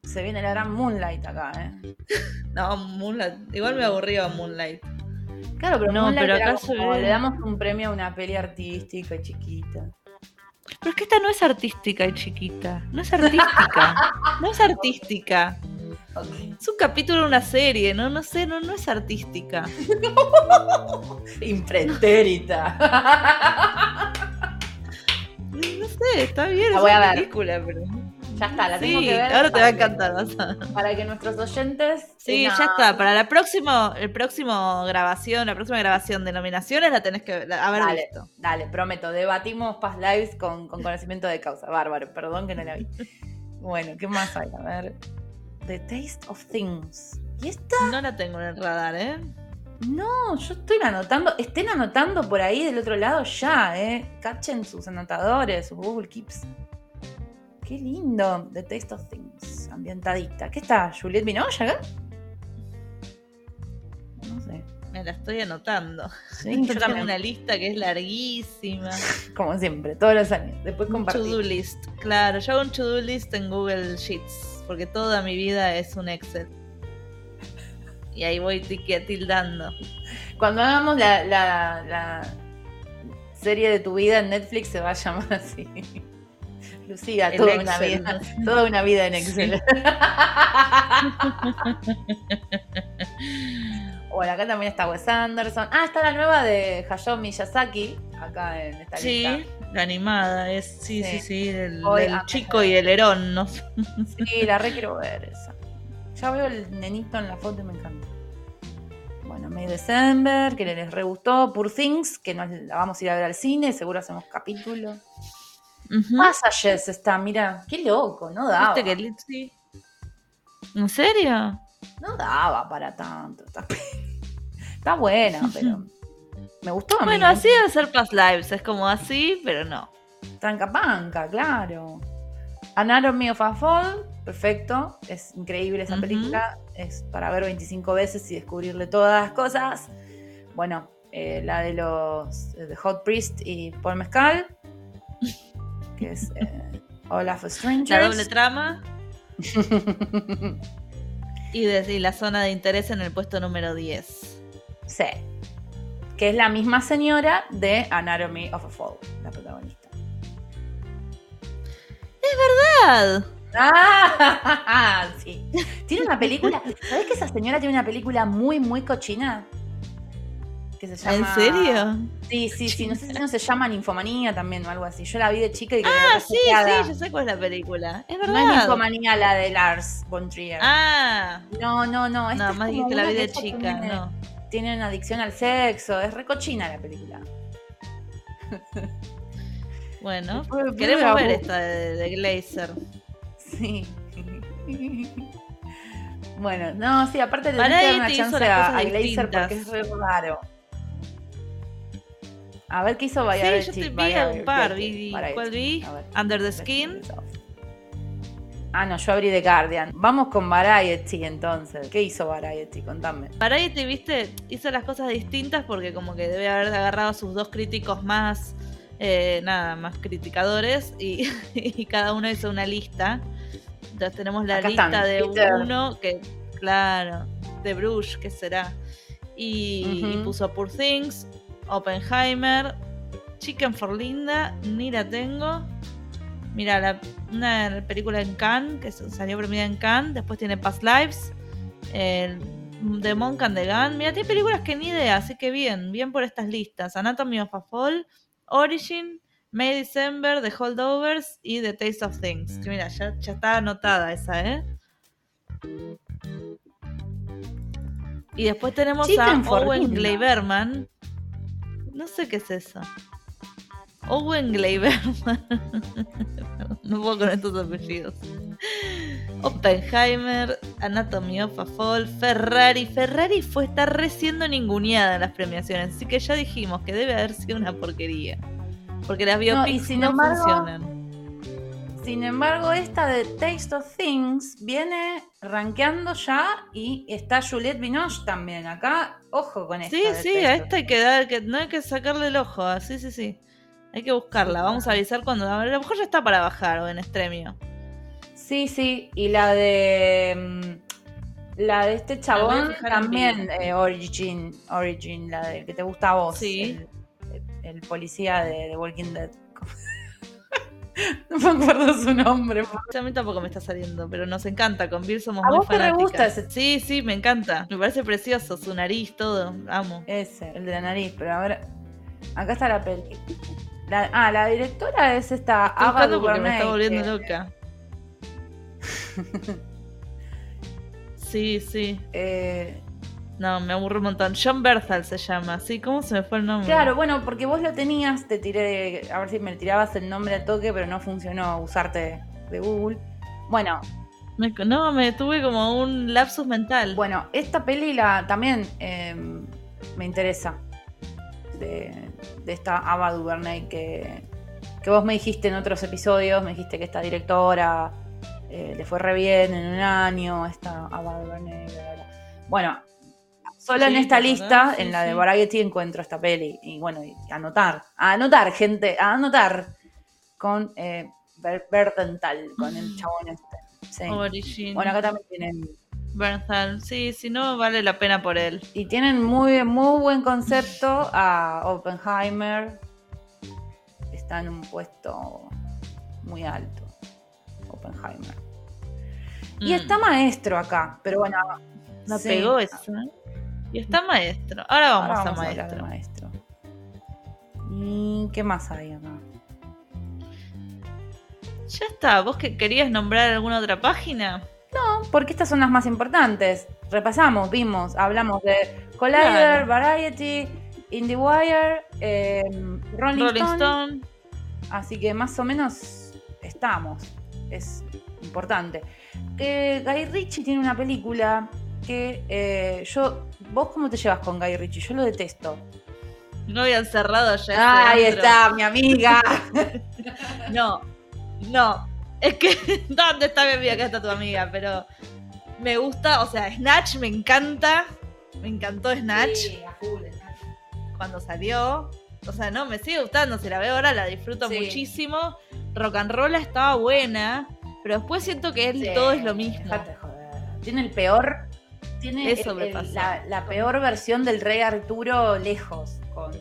Se viene la gran Moonlight acá, eh. no, Moonlight. Igual me aburría Moonlight. Claro, pero no, pero acá le damos un premio a una peli artística chiquita. Pero es que esta no es artística y chiquita. No es artística. no es artística. Es un capítulo de una serie, ¿no? No sé, no, no es artística. Imprentérita. no sé, está bien, es una película, pero. Ya está, la tengo que ver. Ahora te va a encantar. para que nuestros oyentes. Sí, ya está. Para la próxima, el próximo grabación, la próxima grabación de nominaciones la tenés que haber dale, visto. Dale, prometo. Debatimos past lives con, conocimiento de causa. Bárbaro, perdón que no la vi. bueno, ¿qué más hay? A ver. The Taste of Things. ¿Y esta? No la tengo en el radar, ¿eh? No, yo estoy anotando. Estén anotando por ahí del otro lado ya, ¿eh? Cachen sus anotadores, sus Google Keeps. Qué lindo. The Taste of Things. Ambientadita. ¿Qué está? ¿Juliette Binoche acá? No sé. Me la estoy anotando. Sí, yo tengo una lista que es larguísima. Como siempre, todos los años. Después compartir. To-do list. Claro, yo hago un to-do list en Google Sheets. Porque toda mi vida es un Excel. Y ahí voy tildando. Cuando hagamos la, la, la serie de tu vida en Netflix se va a llamar así. Lucía, toda una, vida, toda una vida en Excel. bueno, acá también está Wes Anderson. Ah, está la nueva de Hayao Miyazaki, acá en esta lista. Sí, la animada, es, sí, sí, sí, el, chico y el herón, ¿no? sí, la re quiero ver esa. Ya veo el nenito en la foto y me encanta. Bueno, May December, que les re gustó. Poor Things, que nos la vamos a ir a ver al cine, seguro hacemos capítulo. Passages está, mira, qué loco, no daba. ¿Viste ¿En serio? No daba para tanto. Está, buena, pero me gustó. A bueno, así debe ser Past Lives, es como así, pero no. Trancapanca, claro. Anatomy of a Fall, perfecto. Es increíble esa película. Es para ver 25 veces y descubrirle todas las cosas. Bueno, eh, la de los eh, de Hot Priest y Paul Mescal, que es eh, Us Strangers. La doble trama y, la zona de interés en el puesto número 10. sí. Que es la misma señora de Anatomy of a Fall, la protagonista. ¡Verdad! Ah, sí. Tiene una película. ¿Sabes que esa señora tiene una película muy, muy cochina? Que se llama. ¿En serio? Sí, sí, sí. No sé si no se llama Ninfomanía también o algo así. Yo la vi de chica y quedé Ah, sí, sí, yo sé cuál es la película. Es No es verdad. Ninfomanía la de Lars von Trier. Ah, No, no, no. esta no, más dijiste la vi de chica, tiene, no. Tiene una adicción al sexo. Es recochina la película. Bueno, queremos ver esta de, de Glazer. Sí. Bueno, no, sí, aparte le Variety dar una chance a, a Glazer porque es re raro. A ver qué hizo Sí, Variety. yo te vi un par. Vi. ¿Cuál vi? Under the Skin. Ah, no, yo abrí The Guardian. Vamos con Variety entonces. ¿Qué hizo Variety? Contame. Variety, viste, hizo las cosas distintas porque como que debe haber agarrado a sus dos críticos más, eh, nada, más criticadores y, y cada uno hizo una lista. Entonces tenemos la Acá lista están, de Peter. uno que, claro, de Bruges, que será. Y, y puso Poor Things, Oppenheimer, Chicken for Linda, ni la tengo. Mira, la, una película en Cannes, que salió premiada en Cannes, después tiene Past Lives, el The Monk and the Gun. Mira, tiene películas que ni idea, así que bien, bien por estas listas. Anatomy of a Fall, Origin, May December, The Holdovers y The Taste of Things. Que mira, ya, ya está anotada esa, ¿eh? Y después tenemos Chicken a Owen. Gleiberman. No sé qué es eso. Owen Gleiberman. no puedo con estos apellidos. Oppenheimer, Anatomy of a Fall, Ferrari. Ferrari fue estar recién ninguneada en las premiaciones, así que ya dijimos que debe haber sido una porquería. Porque las biopics no, y sin embargo- funcionan. Sin embargo, esta de Taste of Things viene rankeando ya y está Juliette Binoche también. Acá, ojo con esta. Sí, de sí, Taste a esta hay que dar, que no hay que sacarle el ojo. ah, Sí, sí, sí. Hay que buscarla. Vamos a avisar cuando. A lo mejor ya está para bajar o en extremio. Sí, sí, y la de mm, la de este chabón también, eh, Origin, Origin, la de que te gusta a vos, Sí. el, el policía de, de Walking Dead. no me acuerdo su nombre. A mí tampoco me está saliendo, pero nos encanta. Con Bill somos ¿A muy vos te re fanáticas. gusta ese- Sí, sí, me encanta. Me parece precioso. Su nariz, todo. Amo. Ese, el de la nariz, pero a ver, acá está la peli. La- ah, la directora es esta Estoy Ava porque me está volviendo que, loca. Sí, sí. eh, No, me aburre un montón. John Berthal se llama. Sí, ¿cómo se me fue el nombre? Claro, bueno, porque vos lo tenías, te tiré, a ver si me tirabas el nombre al toque, pero no funcionó usarte de Google. Bueno, Me- no, me tuve como un lapsus mental. bueno, esta peli la, también eh, me interesa. De, de esta Ava DuVernay que, que vos me dijiste en otros episodios, me dijiste que esta directora eh, le fue re bien en un año, esta Ava DuVernay, bla, bla, bla. Bueno, solo en esta ¿te lista? Sí, en la de. Variety, encuentro esta peli. Y bueno, y anotar, a anotar, gente, a anotar con eh, Ber- Berdental, con el chabón este. Sí. Origin. Bueno, acá también tienen. Bernthal. Sí, si no, vale la pena por él. Y tienen muy, muy buen concepto a Oppenheimer. Está en un puesto muy alto. Oppenheimer. Y Mm. está maestro acá, pero bueno. No sí. pegó esa. Y está maestro. Ahora vamos, Ahora a vamos maestro. maestro. ¿Y qué más hay acá? Ya está. ¿Vos que querías nombrar alguna otra página? No, porque estas son las más importantes. Repasamos, vimos, hablamos de Collider, Claro. Variety, IndieWire, eh, Rolling, Rolling Stone. Stone. Así que más o menos estamos. Es importante. Eh, Guy Ritchie tiene una película que eh, yo. ¿Vos cómo te llevas con Guy Ritchie? Yo lo detesto. No habían cerrado ya. Ahí está, mi amiga. No, no. Es que, ¿dónde está mi amiga? Acá está tu amiga, pero me gusta, o sea, Snatch me encanta. Me encantó Snatch Sí, a full, Snatch. cuando salió. O sea, no, me sigue gustando. Si la veo ahora, la disfruto Sí. muchísimo. Rock and Roll estaba buena, pero después siento que él Sí, todo es lo mismo. Tiene el peor. Tiene Eso el- me el- pasa. La, la peor versión del Rey Arturo lejos. Con...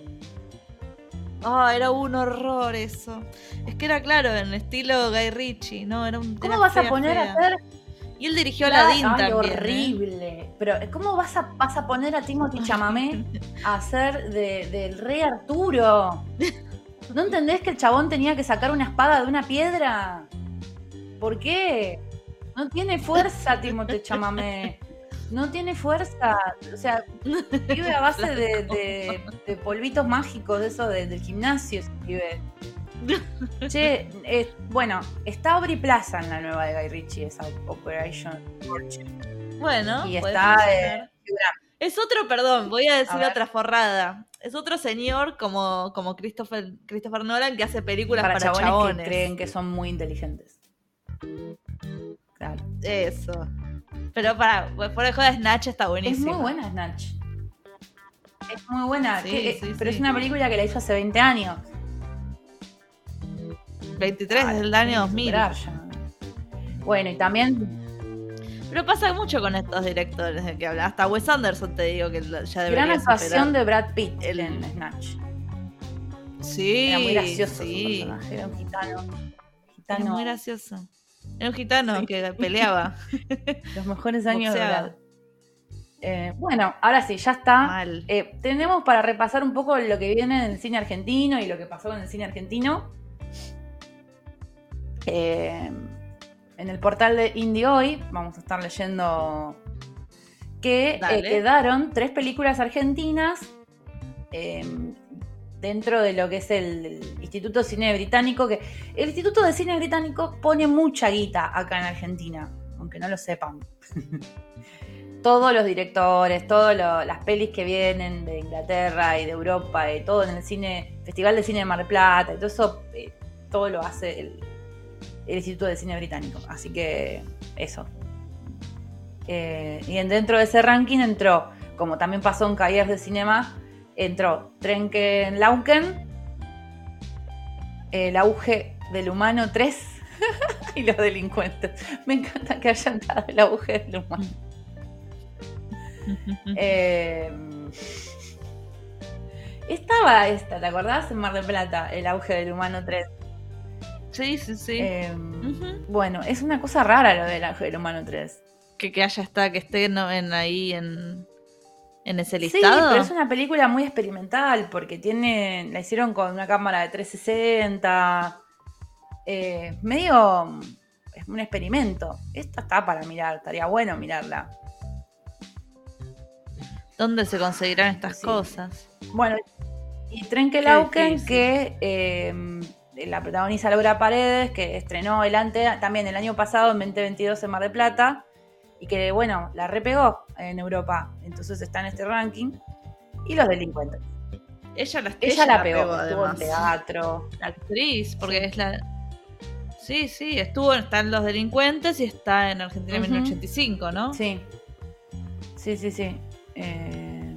Ah, era un horror eso. Es que era claro, en estilo Guy Ritchie, ¿no? Era un, ¿Cómo era vas a poner fea. a hacer Y él dirigió la- Aladdin Ay, también. ¿eh? horrible. Pero, ¿cómo vas a, vas a poner a Timothy Chamamé a hacer de- del Rey Arturo? ¿No entendés que el chabón tenía que sacar una espada de una piedra? ¿Por qué? No tiene fuerza Timothy Chamamé. No tiene fuerza. O sea, vive a base de, de- de polvitos mágicos, de eso de- del gimnasio. Vive. Che, eh, bueno, está Aubrey Plaza en la nueva de Guy Ritchie, esa Operation. Bueno, Y está eh. Es otro, perdón, voy a decir otra forrada. Es otro señor como, como Christopher, Christopher Nolan que hace películas para, para chabones, chabones. que creen que son muy inteligentes. Claro. Eso. Pero para, por el de Snatch está Es buenísimo. muy buena Snatch. Es muy buena, Sí, que- sí, pero sí. es una película que la hizo hace 20 años. 23 Ah, del la año tiene que 2000. superar ya. Bueno, y también Pero pasa mucho con estos directores de que habla. Hasta Wes Anderson te digo que ya debería gran actuación de Brad Pitt el- en Snatch. Sí, Era muy gracioso sí. su personaje, era un gitano. Era Gitano, muy gracioso. Era un gitano que peleaba. los mejores años de. Brad. Eh, bueno, ahora sí, ya está. Eh, tenemos para repasar un poco lo que viene en el cine argentino y lo que pasó en el cine argentino. Eh, en el portal de Indie Hoy vamos a estar leyendo que eh, quedaron tres películas argentinas eh, dentro de lo que es el, Instituto de Cine Británico. Que el Instituto de Cine Británico pone mucha guita acá en Argentina, aunque no lo sepan. todos los directores, todas las pelis que vienen de Inglaterra y de Europa y todo en el cine, Festival de Cine de Mar del Plata y todo eso, eh, todo lo hace el, Instituto de Cine Británico. Así que eso. Eh, y en- dentro de ese ranking entró, como también pasó en Cahiers de Cinema, entró Trenken Lauken, El auge del humano 3 y los delincuentes. Me encanta que haya entrado el auge del humano. Eh, estaba esta, ¿te acordás? En Mar del Plata, el auge del humano 3. sí, sí, sí. Eh. Bueno, es una cosa rara lo del auge del humano 3. que, que haya está, que esté en, ahí en, en ese Sí, listado. pero es una película muy experimental porque tiene, la hicieron con una cámara de 360. eh, medio es un experimento. Esta está para mirar, estaría bueno mirarla. ¿Dónde se conseguirán estas Sí. cosas? Bueno, y Trenkelauken, difícil. que eh, la protagoniza Laura Paredes, que estrenó el ante, también el año pasado, en 2022, en Mar del Plata, y que, bueno, la repegó en Europa. Entonces está en este ranking. Y los delincuentes. Ella la, Ella, la pegó, estuvo además. en teatro. La actriz, porque es la. Sí, sí, estuvo, está en Los Delincuentes y está en Argentina en Ujú. 1985, ¿no? Sí. Sí, sí, sí. Eh,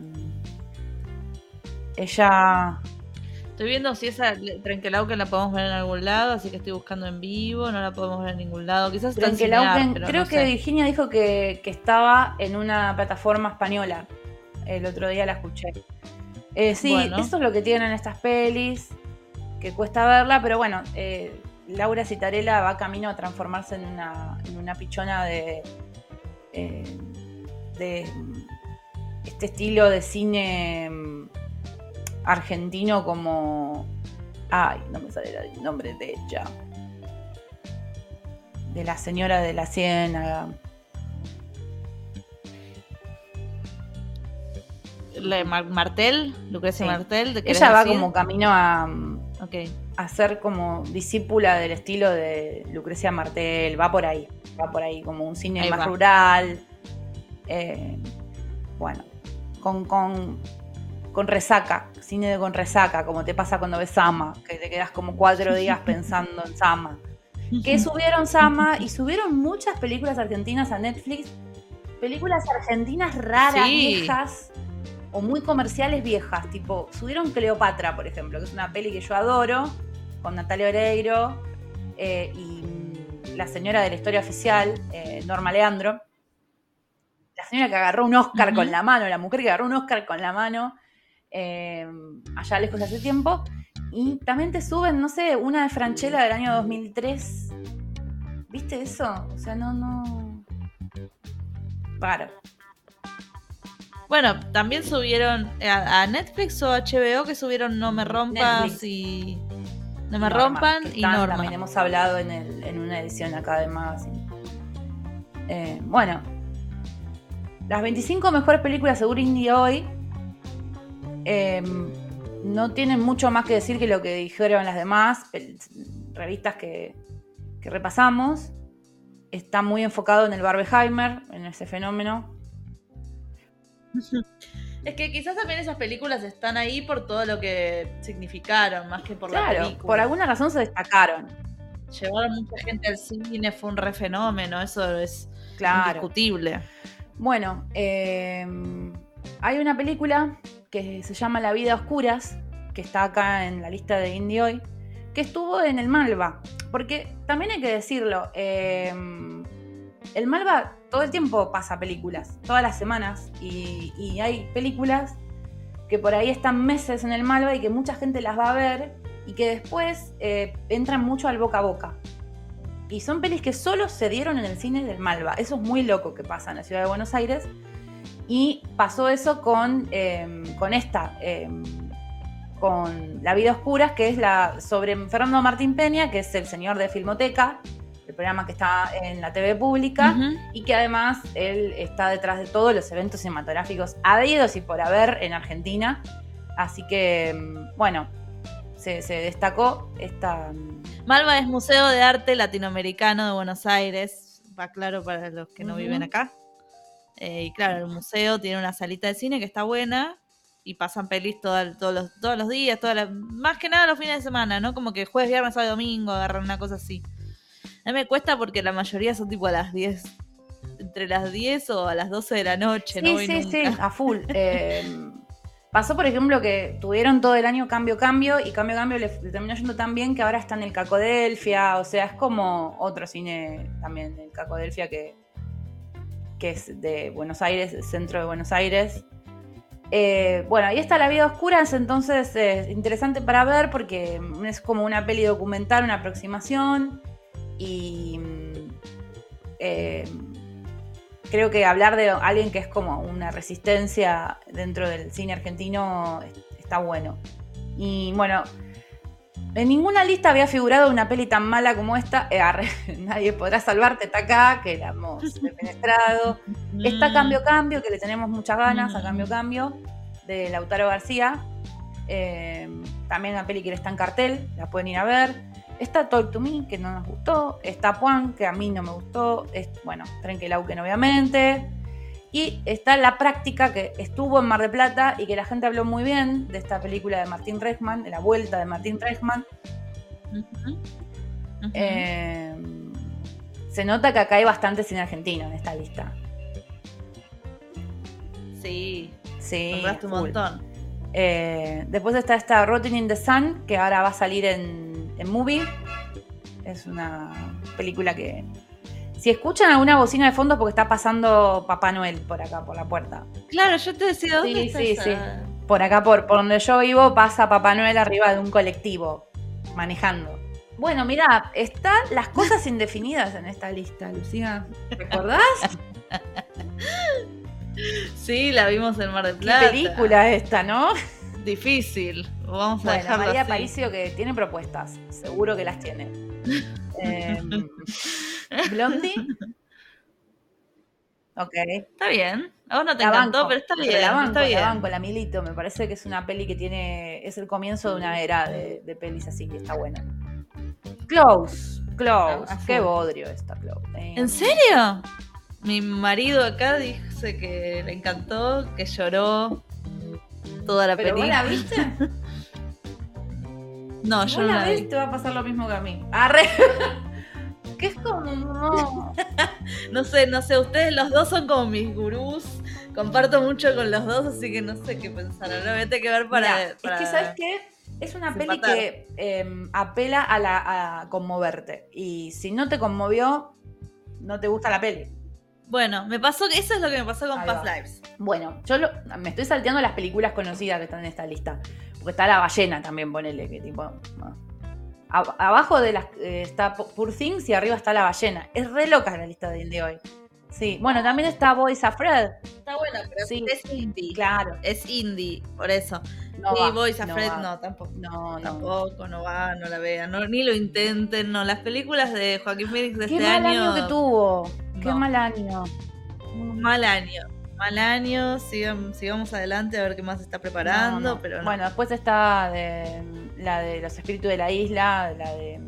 ella. Estoy viendo si esa Trenkelauken la podemos ver en algún lado, así que estoy buscando en vivo, no la podemos ver en ningún lado. Quizás Trenkelauken, creo no que sé. Virginia dijo que, que estaba en una plataforma española. El otro día la escuché. Eh, sí, Bueno. eso es lo que tienen estas pelis, que cuesta verla, pero bueno, eh, Laura Citarella va camino a transformarse en una, en una pichona de, eh, de este estilo de cine mm, argentino como... Ay, no me sale el nombre de ella. De la señora de la ciénaga. La Mar- Martel, Lucrecia Sí. Martel. ¿te querés Ella va decir? como camino a, mm, Ok. a ser como discípula del estilo de Lucrecia Martel. Va por ahí. Va por ahí, como un cine Ahí más va. rural. Eh, bueno, con, con, con resaca. Cine de con resaca, como te pasa cuando ves Sama, que te quedas como cuatro días pensando en Sama. que subieron Sama y subieron muchas películas argentinas a Netflix. Películas argentinas raras, Sí. viejas o muy comerciales viejas. Tipo, subieron Cleopatra, por ejemplo, que es una peli que yo adoro, con Natalia Oreiro eh, y mm, la señora de la historia oficial, eh, Norma Leandro. La señora que agarró un Oscar con la mano, la mujer que agarró un Oscar con la mano eh, allá lejos hace tiempo. Y también te suben, no sé, una de Franchella del año 2003. ¿Viste eso? O sea, no, no. Raro. Bueno, también subieron a, Netflix o HBO que subieron No me rompas Netflix. y No me Norma, rompan y están, Norma. También hemos hablado en, el- en una edición acá de Magazine. Eh, bueno, las 25 mejores películas según Indie hoy eh, no tienen mucho más que decir que lo que dijeron las demás revistas que, que repasamos. Está muy enfocado en el Barbenheimer, en ese fenómeno. Es que quizás también esas películas están ahí por todo lo que significaron, más que por la Claro, película. por alguna razón se destacaron. Llevaron mucha gente al cine, fue un re fenómeno, eso es Claro. indiscutible. Bueno, eh, hay una película que se llama La vida oscuras, que está acá en la lista de Indie hoy, que estuvo en el Malva. Porque también hay que decirlo, eh, el Malva todo el tiempo pasa películas, todas las semanas, y, y hay películas que por ahí están meses en el Malva y que mucha gente las va a ver y que después eh, entran mucho al boca a boca. Y son pelis que solo se dieron en el cine del Malva. Eso es muy loco que pasa en la ciudad de Buenos Aires. Y pasó eso con, eh, con esta, eh, con La vida oscuras, que es la sobre Fernando Martín Peña, que es el señor de Filmoteca, el programa que está en la TV pública, y que además él está detrás de todos los eventos cinematográficos habidos y por haber en Argentina. Así que, mm, bueno, se, se destacó esta... Malva es Museo de Arte Latinoamericano de Buenos Aires, va claro para los que no viven acá. Eh, y claro, el museo tiene una salita de cine que está buena y pasan pelis toda- todos, los, todos los días, toda la- más que nada los fines de semana, ¿no? Como que jueves, viernes, sábado, domingo, agarran una cosa así. A mí me cuesta porque la mayoría son tipo a las 10, entre las 10 o a las 12 de la noche, no Sí, voy sí, nunca. sí, a full. Eh, pasó, por ejemplo, que tuvieron todo el año cambio, cambio, y cambio, cambio le, le terminó yendo tan bien que ahora está en el Cacodelfia. O sea, es como otro cine también, el Cacodelfia, que, que es de Buenos Aires, el centro de Buenos Aires. Eh, bueno, ahí está La vida oscura, es entonces es interesante para ver porque es como una peli documental, una aproximación. Y. mm, eh, creo que hablar de alguien que es como una resistencia dentro del cine argentino es- está bueno. Y bueno, en ninguna lista había figurado una peli tan mala como esta. Eh, arre, nadie podrá salvarte, está acá, que la hemos defenestrado. Está Mm. Cambio Cambio, que le tenemos muchas ganas a Mm. Cambio Cambio, de Lautaro García. Eh, también una peli que está en cartel, la pueden ir a ver. Está Talk to Me, que no nos gustó. Está Juan, que a mí no me gustó. Es, bueno, Trenkelauken, obviamente. Y está La Práctica, que estuvo en Mar de Plata y que la gente habló muy bien de esta película de Martín Reichman, de la vuelta de Martín Reichman. Eh, se nota que acá hay bastante cine argentino en esta lista. sí, Sí, un montón. Eh, después está esta Rotting in the Sun, que ahora va a salir en, en movie. Es una película que. Si escuchan alguna bocina de fondo, porque está pasando Papá Noel por acá, por la puerta. Claro, yo te decía, ¿dónde Sí, está sí, esa? sí. Por acá, por, por donde yo vivo, pasa Papá Noel arriba de un colectivo, manejando. Bueno, mira, están las cosas indefinidas en esta lista, Lucía. ¿Recordás? Sí, la vimos en Mar del ¿Qué Plata. película esta, no? Difícil. Vamos a Bueno, dejarlo María así. Aparicio que tiene propuestas, seguro que las tiene. Eh, Blondie. Ok. Está bien. A vos no te La encantó, banco, pero está bien. la banco, está bien. la banco, la milito. Me parece que es una peli que tiene. Es el comienzo de una era de, de pelis así que está buena. Close. Close. A- a Qué bodrio esta Close. Eh, ¿En serio? Mi marido acá dice que le encantó, que lloró toda la ¿Pero vos película. la viste? No, yo vos no la vi. te va a pasar lo mismo que a mí. Arre. que es como. no sé, no sé, ustedes los dos son como mis gurús. Comparto mucho con los dos, así que no sé qué pensar. Ahora voy a que ver para, Es que, ¿sabes qué? Es una peli que em, apela a, la, a conmoverte. Y si no te conmovió, no te gusta la peli. Bueno, me pasó, eso es lo que me pasó con Past Lives. Bueno, yo me estoy salteando las películas conocidas que están en esta lista. Porque está La Ballena también, ponele, que tipo. abajo de las eh, está Poor Things y arriba está La Ballena. Es re loca la lista de, de hoy. Sí, bueno, también está Boys Afraid. Está buena, pero sí. es indie. Claro. Es indie, por eso. No Boys Afraid no, tampoco. No, tampoco, no va, no la vean. ni lo intenten, no. Las películas de Joaquín Phoenix de Qué este mal año. que tuvo. Qué mal año. Mal año. Mal año, sigamos, adelante a ver qué más está preparando. Pero Bueno, después está la de Los Espíritus de la Isla, la de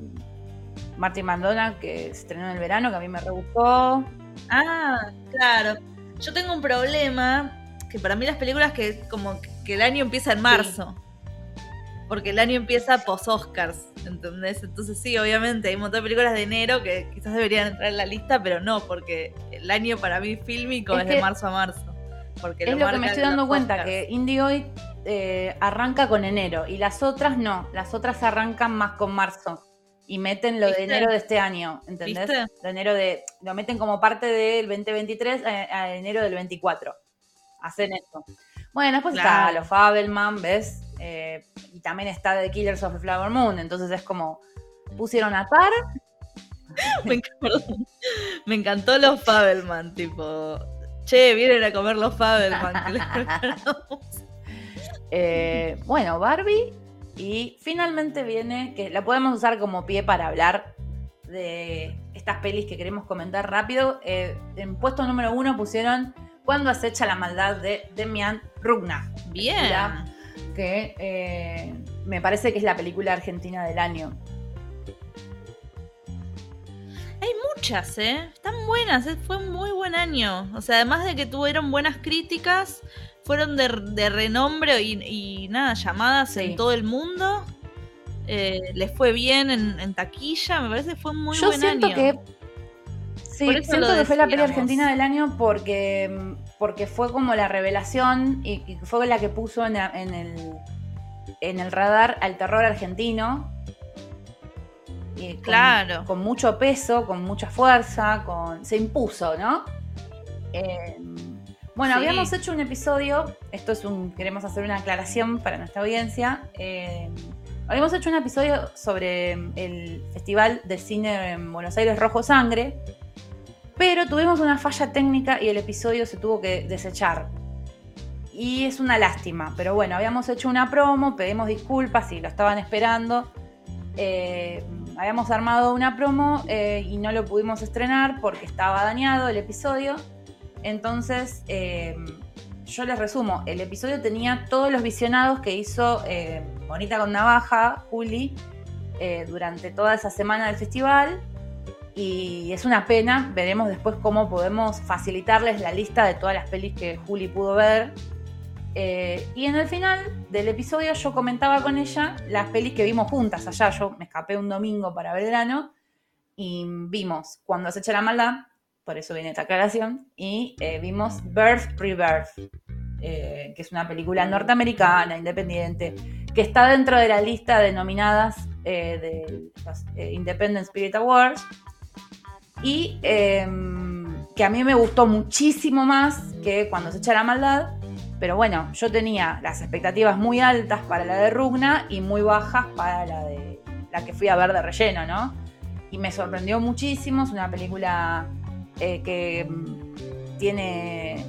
Martin Mandona, que se estrenó en el verano, que a mí me re gustó. Ah, claro. Yo tengo un problema, que para mí las películas que como que el año empieza en marzo. Porque el año empieza post-Oscars, ¿entendés? Entonces sí, obviamente hay un montón de películas de enero que quizás deberían entrar en la lista, pero no, porque el año para mí fílmico es, de marzo a marzo. Porque es lo, que me estoy dando cuenta, que Indie hoy eh, arranca con enero y las otras no, las otras arrancan más con marzo y meten lo de enero de este año, ¿entendés? De enero de, lo meten como parte del 2023 a, enero del 24. Hacen esto. Bueno, después está los Fabelman, ¿ves? Eh, y también está The Killers of the Flower Moon, entonces es como pusieron a par. me, encantó, me encantó los Fabelman, tipo, che, vienen a comer los Fabelman. eh, bueno, Barbie y finalmente viene, que la podemos usar como pie para hablar de estas pelis que queremos comentar rápido. Eh, en puesto número uno pusieron Cuando acecha la maldad de Demian Rugna. Bien. Que eh, me parece que es la película argentina del año. Hay muchas, ¿eh? Están buenas, ¿eh? fue un muy buen año. O sea, además de que tuvieron buenas críticas, fueron de, renombre y, nada, llamadas en todo el mundo. Eh, les fue bien en, taquilla, me parece que fue muy Yo buen siento año. Que, sí, siento que fue la peli argentina del año porque, porque fue como la revelación y, fue la que puso en, el, en el radar al terror argentino. Y claro. Con mucho peso, con mucha fuerza, con se impuso, ¿no? Eh, bueno, habíamos hecho un episodio, esto es un, queremos hacer una aclaración para nuestra audiencia. Eh, habíamos hecho un episodio sobre el Festival de Cine en Buenos Aires Rojo Sangre, pero tuvimos una falla técnica y el episodio se tuvo que desechar. Y es una lástima, pero bueno, habíamos hecho una promo, pedimos disculpas si lo estaban esperando. Eh, habíamos armado una promo eh, y no lo pudimos estrenar porque estaba dañado el episodio. Entonces, em, yo les resumo, el episodio tenía todos los visionados que hizo eh, Bonita con Navaja, Juli, eh, durante toda esa semana del festival. Y es una pena, veremos después cómo podemos facilitarles la lista de todas las pelis que Juli pudo ver. Eh, y en el final del episodio yo comentaba con ella las pelis que vimos juntas allá. Yo me escapé un domingo para verano y vimos Cuando se echa la maldad, por eso viene esta aclaración, y eh, vimos Birth Pre-Birth, eh, que es una película norteamericana, independiente, que está dentro de la lista de nominadas eh, de los Independent Spirit Awards, y em, que a mí me gustó muchísimo más que cuando se echa la maldad, pero bueno, yo tenía las expectativas muy altas para la de Rugna y muy bajas para la de la que fui a ver de relleno, ¿no? Y me sorprendió muchísimo, es una película eh, que mm, tiene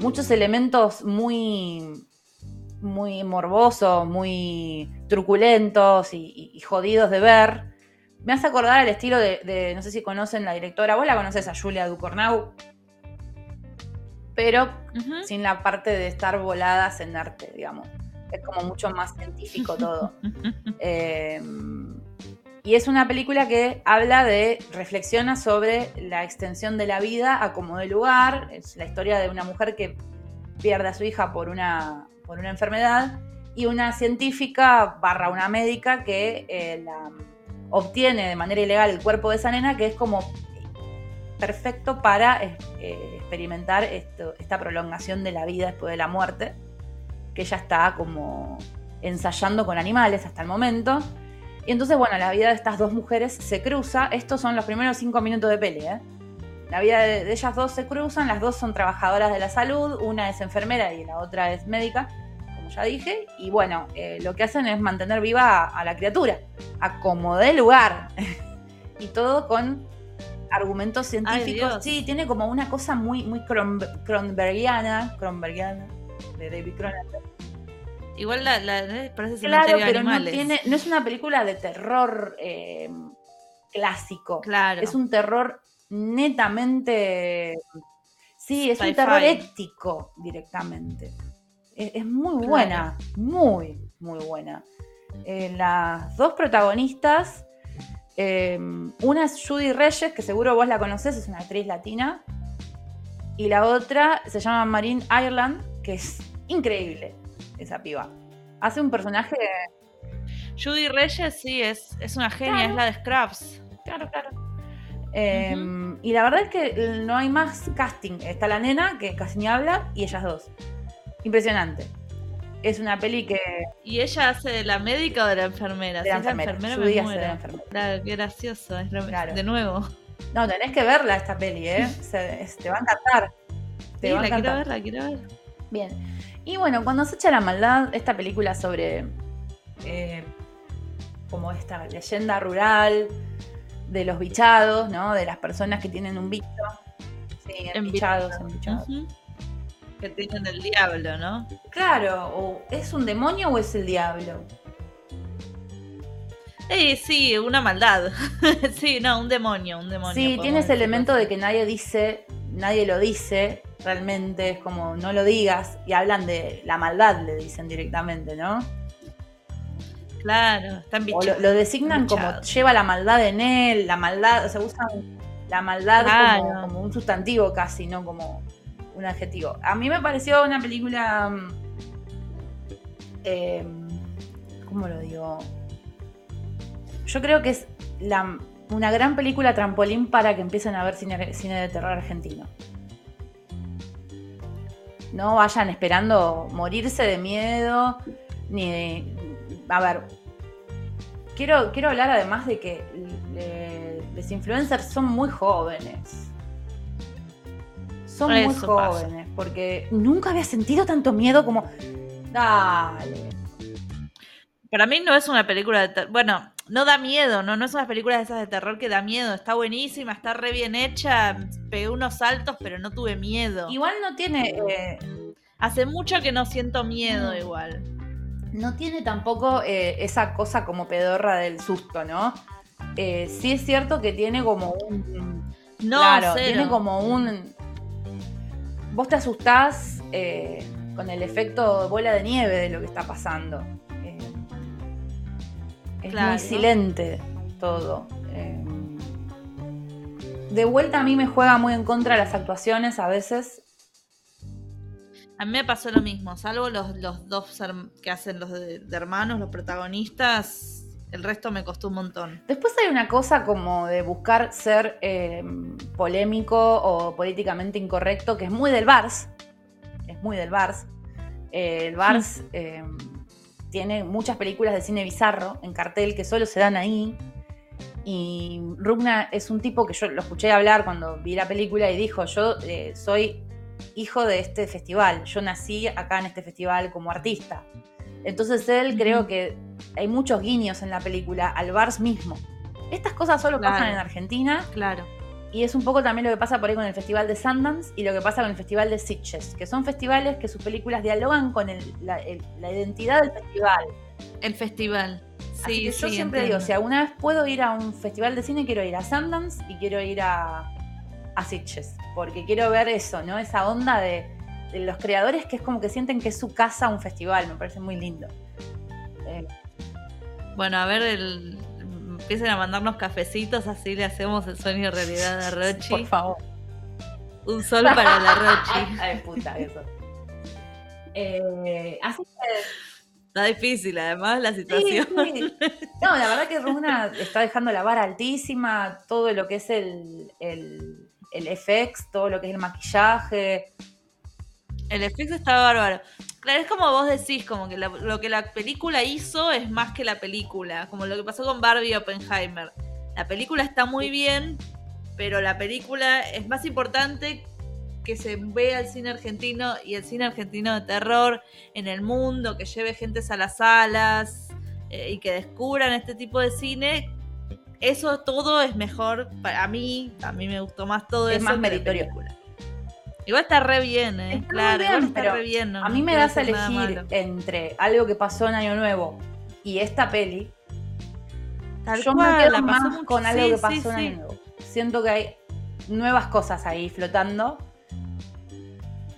muchos elementos muy, muy morbosos, muy truculentos y, jodidos de ver. Me hace acordar al estilo de, no sé si conocen la directora, vos la conoces a Julia Ducornau, pero sin la parte de estar voladas en arte, digamos. Es como mucho más científico todo. eh, y es una película que habla de, reflexiona sobre la extensión de la vida a como de lugar. Es la historia de una mujer que pierde a su hija por una, por una enfermedad y una científica barra una médica que eh, la obtiene de manera ilegal el cuerpo de esa nena que es como perfecto para eh, eh, experimentar esta prolongación de la vida después de la muerte, que ella está como ensayando con animales hasta el momento. Y entonces, bueno, la vida de estas dos mujeres se cruza. Estos son los primeros cinco minutos de peli, ¿eh? La vida de, ellas dos se cruzan, las dos son trabajadoras de la salud, una es enfermera y la otra es médica, como ya dije, y bueno, eh, lo que hacen es mantener viva a, la criatura, a como de lugar, y todo con argumentos científicos. sí, tiene como una cosa muy, muy Cronbergiana, Cronbergiana, de David Cronenberg. Igual la, la parece Claro, pero no, tiene, no es una película de terror eh, clásico. Claro. Es un terror netamente. Sí, es un terror ético directamente. Es, muy buena, muy, muy buena. Eh, las dos protagonistas, em, una es Judy Reyes, que seguro vos la conocés, es una actriz latina, y la otra se llama Marine Ireland, que es increíble esa piba. Hace un personaje. Judy Reyes, sí, es, es una genia, es la de Scraps. Claro, claro. Em, y la verdad es que no hay más casting. Está la nena, que casi ni habla, y ellas dos. Impresionante. Es una peli que. ¿Y ella hace de la médica o de la enfermera? De la enfermera. enfermera me de la enfermera. Claro, qué gracioso. De nuevo. No, tenés que verla esta peli, ¿eh? te va a encantar. Te va a encantar. quiero ver, la quiero ver. Bien. Y bueno, cuando se echa la maldad, esta película sobre. Eh, como esta leyenda rural de los bichados, ¿no? De las personas que tienen un bicho. Sí, bichados, bichados. Que tienen el diablo, ¿no? Claro, o ¿es un demonio o es el diablo? Eh, sí, una maldad. sí, no, un demonio, un demonio. Sí, tiene ese elemento de que nadie dice, nadie lo dice, realmente es como no lo digas y hablan de la maldad, le dicen directamente, ¿no? Claro, están O lo, designan como lleva la maldad en él, la maldad, o sea, usan la maldad como, un sustantivo casi, no como un adjetivo. A mí me pareció una película. Mm, em, ¿Cómo lo digo? Yo creo que es una gran película trampolín para que empiecen a ver cine, cine de terror argentino. No vayan esperando morirse de miedo, ni de, a ver, quiero, quiero hablar además de que los influencers son muy jóvenes. Son muy jóvenes, porque nunca había sentido tanto miedo como, dale. Para mí no es una película de terror. Bueno, no da miedo, ¿no? No es una película de esas de terror que da miedo. Está buenísima, está re bien hecha. Pegué unos saltos, pero no tuve miedo. Igual no tiene. Eh, Hace mucho que no siento miedo, igual no tiene tampoco eh, esa cosa como pedorra del susto, ¿no? Eh, sí es cierto que tiene como un. No, claro, tiene como un. Vos te asustás eh, con el efecto bola de nieve de lo que está pasando. es muy silente todo. de vuelta a mí me juega muy en contra las actuaciones a veces a mí me pasó lo mismo, salvo los, dos que hacen los de, hermanos, los protagonistas, el resto me costó un montón. Después hay una cosa como de buscar ser eh, polémico o políticamente incorrecto, que es muy del Vars. Es muy del Vars. Eh, el Vars eh, tiene muchas películas de cine bizarro en cartel que solo se dan ahí. Y Rugna es un tipo que yo lo escuché hablar cuando vi la película y dijo, yo soy hijo de este festival. Yo nací acá en este festival como artista. Entonces él creo que hay muchos guiños en la película al Vars mismo. Estas cosas solo pasan en Argentina. Claro. Y es un poco también lo que pasa por ahí con el Festival de Sundance y lo que pasa con el Festival de Sitges, que son festivales que sus películas dialogan con la, identidad del festival. El festival. Sí, yo siempre digo, si alguna vez puedo ir a un festival de cine, quiero ir a Sundance y quiero ir a, a Sitges, porque quiero ver eso, ¿no? Esa onda de, los creadores que es como que sienten que es su casa un festival, me parece muy lindo. Eh, bueno, a ver, el, empiecen a mandarnos cafecitos, así le hacemos el sueño realidad a Rochi. Por favor. Un sol para la Rochi. Ay, puta, eso. Eh, así que Está difícil, además, la situación. No, la verdad que Runa está dejando la vara altísima, todo lo que es el, el, el FX, todo lo que es el maquillaje. El FX está bárbaro. Claro, es como vos decís, como que lo que la película hizo es más que la película, como lo que pasó con Barbie y Oppenheimer. La película está muy bien, pero la película es más importante que se vea el cine argentino y el cine argentino de terror en el mundo, que lleve gente a las salas eh, y que descubran este tipo de cine. Eso todo es mejor para mí, a mí me gustó más todo es eso. más meritorio. Igual está re bien, ¿eh? claro, está re bien. a mí me das a elegir entre algo que pasó en Año Nuevo y esta peli. yo me quedo más con algo que pasó en Año Nuevo. Siento que hay nuevas cosas ahí flotando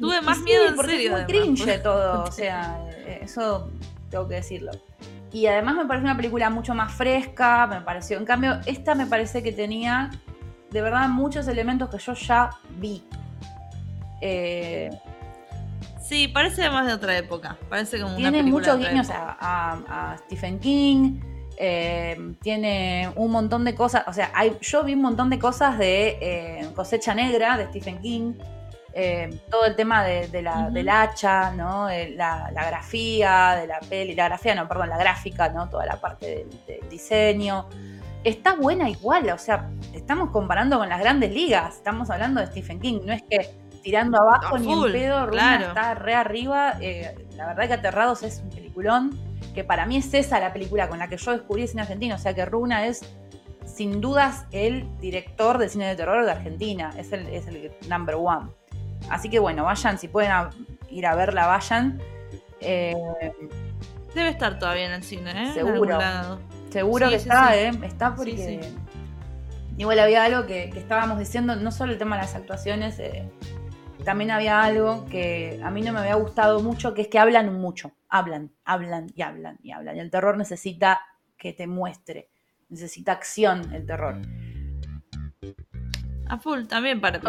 Tuve más miedo en porque serio. Es muy cringe todo, o sea, eso tengo que decirlo. Y además me parece una película mucho más fresca, me pareció. En cambio, esta me parece que tenía de verdad muchos elementos que yo ya vi. Eh, sí, parece más de otra época. Parece como tiene muchos guiños a, Stephen King. Eh, tiene un montón de cosas. O sea, hay, yo vi un montón de cosas de eh, Cosecha Negra de Stephen King. Todo el tema de, la, del hacha, ¿no? La, grafía de la peli, la grafía, no, perdón, la gráfica, ¿no? Toda la parte del, diseño. Está buena igual, o sea, estamos comparando con las grandes ligas, estamos hablando de Stephen King, no es que tirando abajo ni en pedo, Runa está re arriba. Eh, la verdad que Aterrados es un peliculón, que para mí es esa la película con la que yo descubrí el cine argentino, o sea que Runa es sin dudas el director de cine de terror de Argentina, es el, es el number one. Así que bueno, vayan, si pueden ir a verla, vayan. Eh, Debe estar todavía en el cine, ¿eh? Seguro. Seguro que está, ¿eh? Está porque. Igual había algo que, estábamos diciendo, no solo el tema de las actuaciones, eh, también había algo que a mí no me había gustado mucho, que es que hablan mucho. Hablan, hablan y hablan y hablan. Y el terror necesita que te muestre, necesita acción el terror. A full, también para,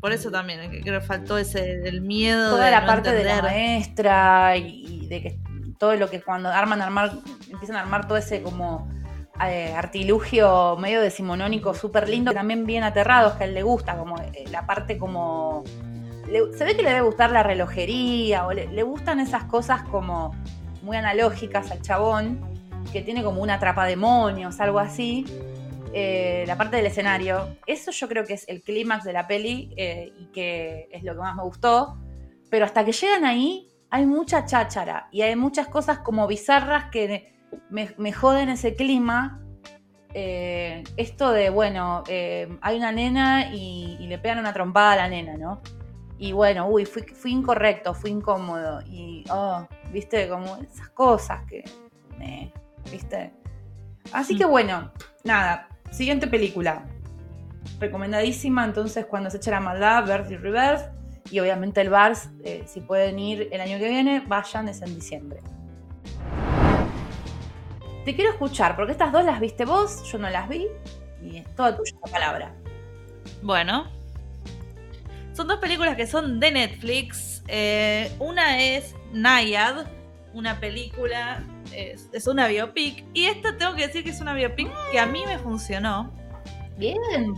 por eso también, creo que faltó ese el miedo. Toda la parte de la maestra y, de que todo lo que cuando arman armar, empiezan a armar todo ese como eh, artilugio medio decimonónico súper lindo, también bien aterrados, que a él le gusta, como eh, la parte como... se ve que le debe gustar la relojería, o le, gustan esas cosas como muy analógicas al chabón, que tiene como una trapa demonios, algo así eh, la parte del escenario. Eso yo creo que es el clímax de la peli eh, y que es lo que más me gustó. Pero hasta que llegan ahí hay mucha cháchara y hay muchas cosas como bizarras que me, joden ese clima. Eh, esto de, bueno, hay una nena y, le pegan una trompada a la nena, ¿no? Y bueno, uy, fui, fui incorrecto, fui incómodo. Y, oh, viste, como esas cosas que, viste. Así que bueno, nada, Siguiente película. Recomendadísima, entonces, cuando se echa la maldad, Birth y Reverse. Y obviamente el Bars, eh, si pueden ir el año que viene, vayan, es en diciembre. Te quiero escuchar, porque estas dos las viste vos, yo no las vi, y es toda tuya la palabra. Bueno, son dos películas que son de Netflix. Eh, una es Nayad, una película es, una biopic. Y esta tengo que decir que es una biopic que a mí me funcionó. Bien.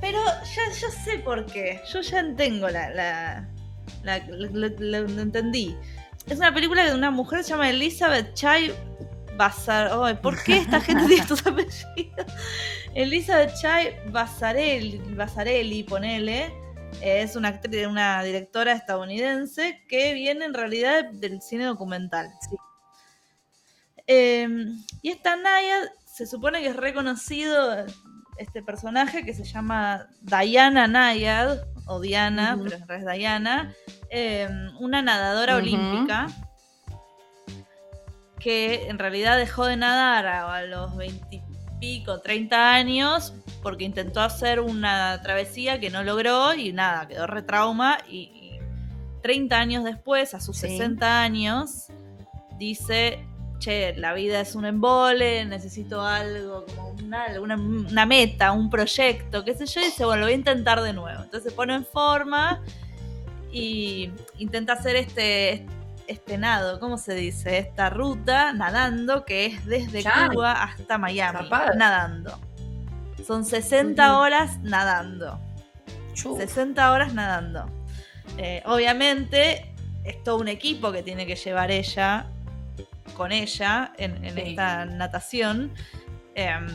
Pero ya, yo sé por qué. Yo ya tengo la. la, lo entendí. Es una película de una mujer que se llama Elizabeth Chai Basar. ¿Por qué esta gente tiene estos apellidos? Elizabeth Chai Basarelli, Basarelli, ponele. Es una actriz, una directora estadounidense que viene en realidad del cine documental. Sí. Em, y esta Naya se supone que es reconocido este personaje que se llama Diana Nayad, o Diana, pero en realidad es Diana, em, una nadadora olímpica que en realidad dejó de nadar a, los 20 pico, 30 años, porque intentó hacer una travesía que no logró y nada, quedó retrauma y, 30 años después, a sus 60 años, dice, che, la vida es un embole, necesito algo, como una, meta, un proyecto, qué sé yo, y dice, bueno, lo voy a intentar de nuevo. Entonces se pone en forma y intenta hacer este, este nado, ¿cómo se dice? Esta ruta nadando que es desde. Cuba hasta Miami, nadando. Son 60 Ujú. horas nadando. Chu. 60 horas nadando. Eh, obviamente, es todo un equipo que tiene que llevar ella con ella en, en Sí. esta natación. Em,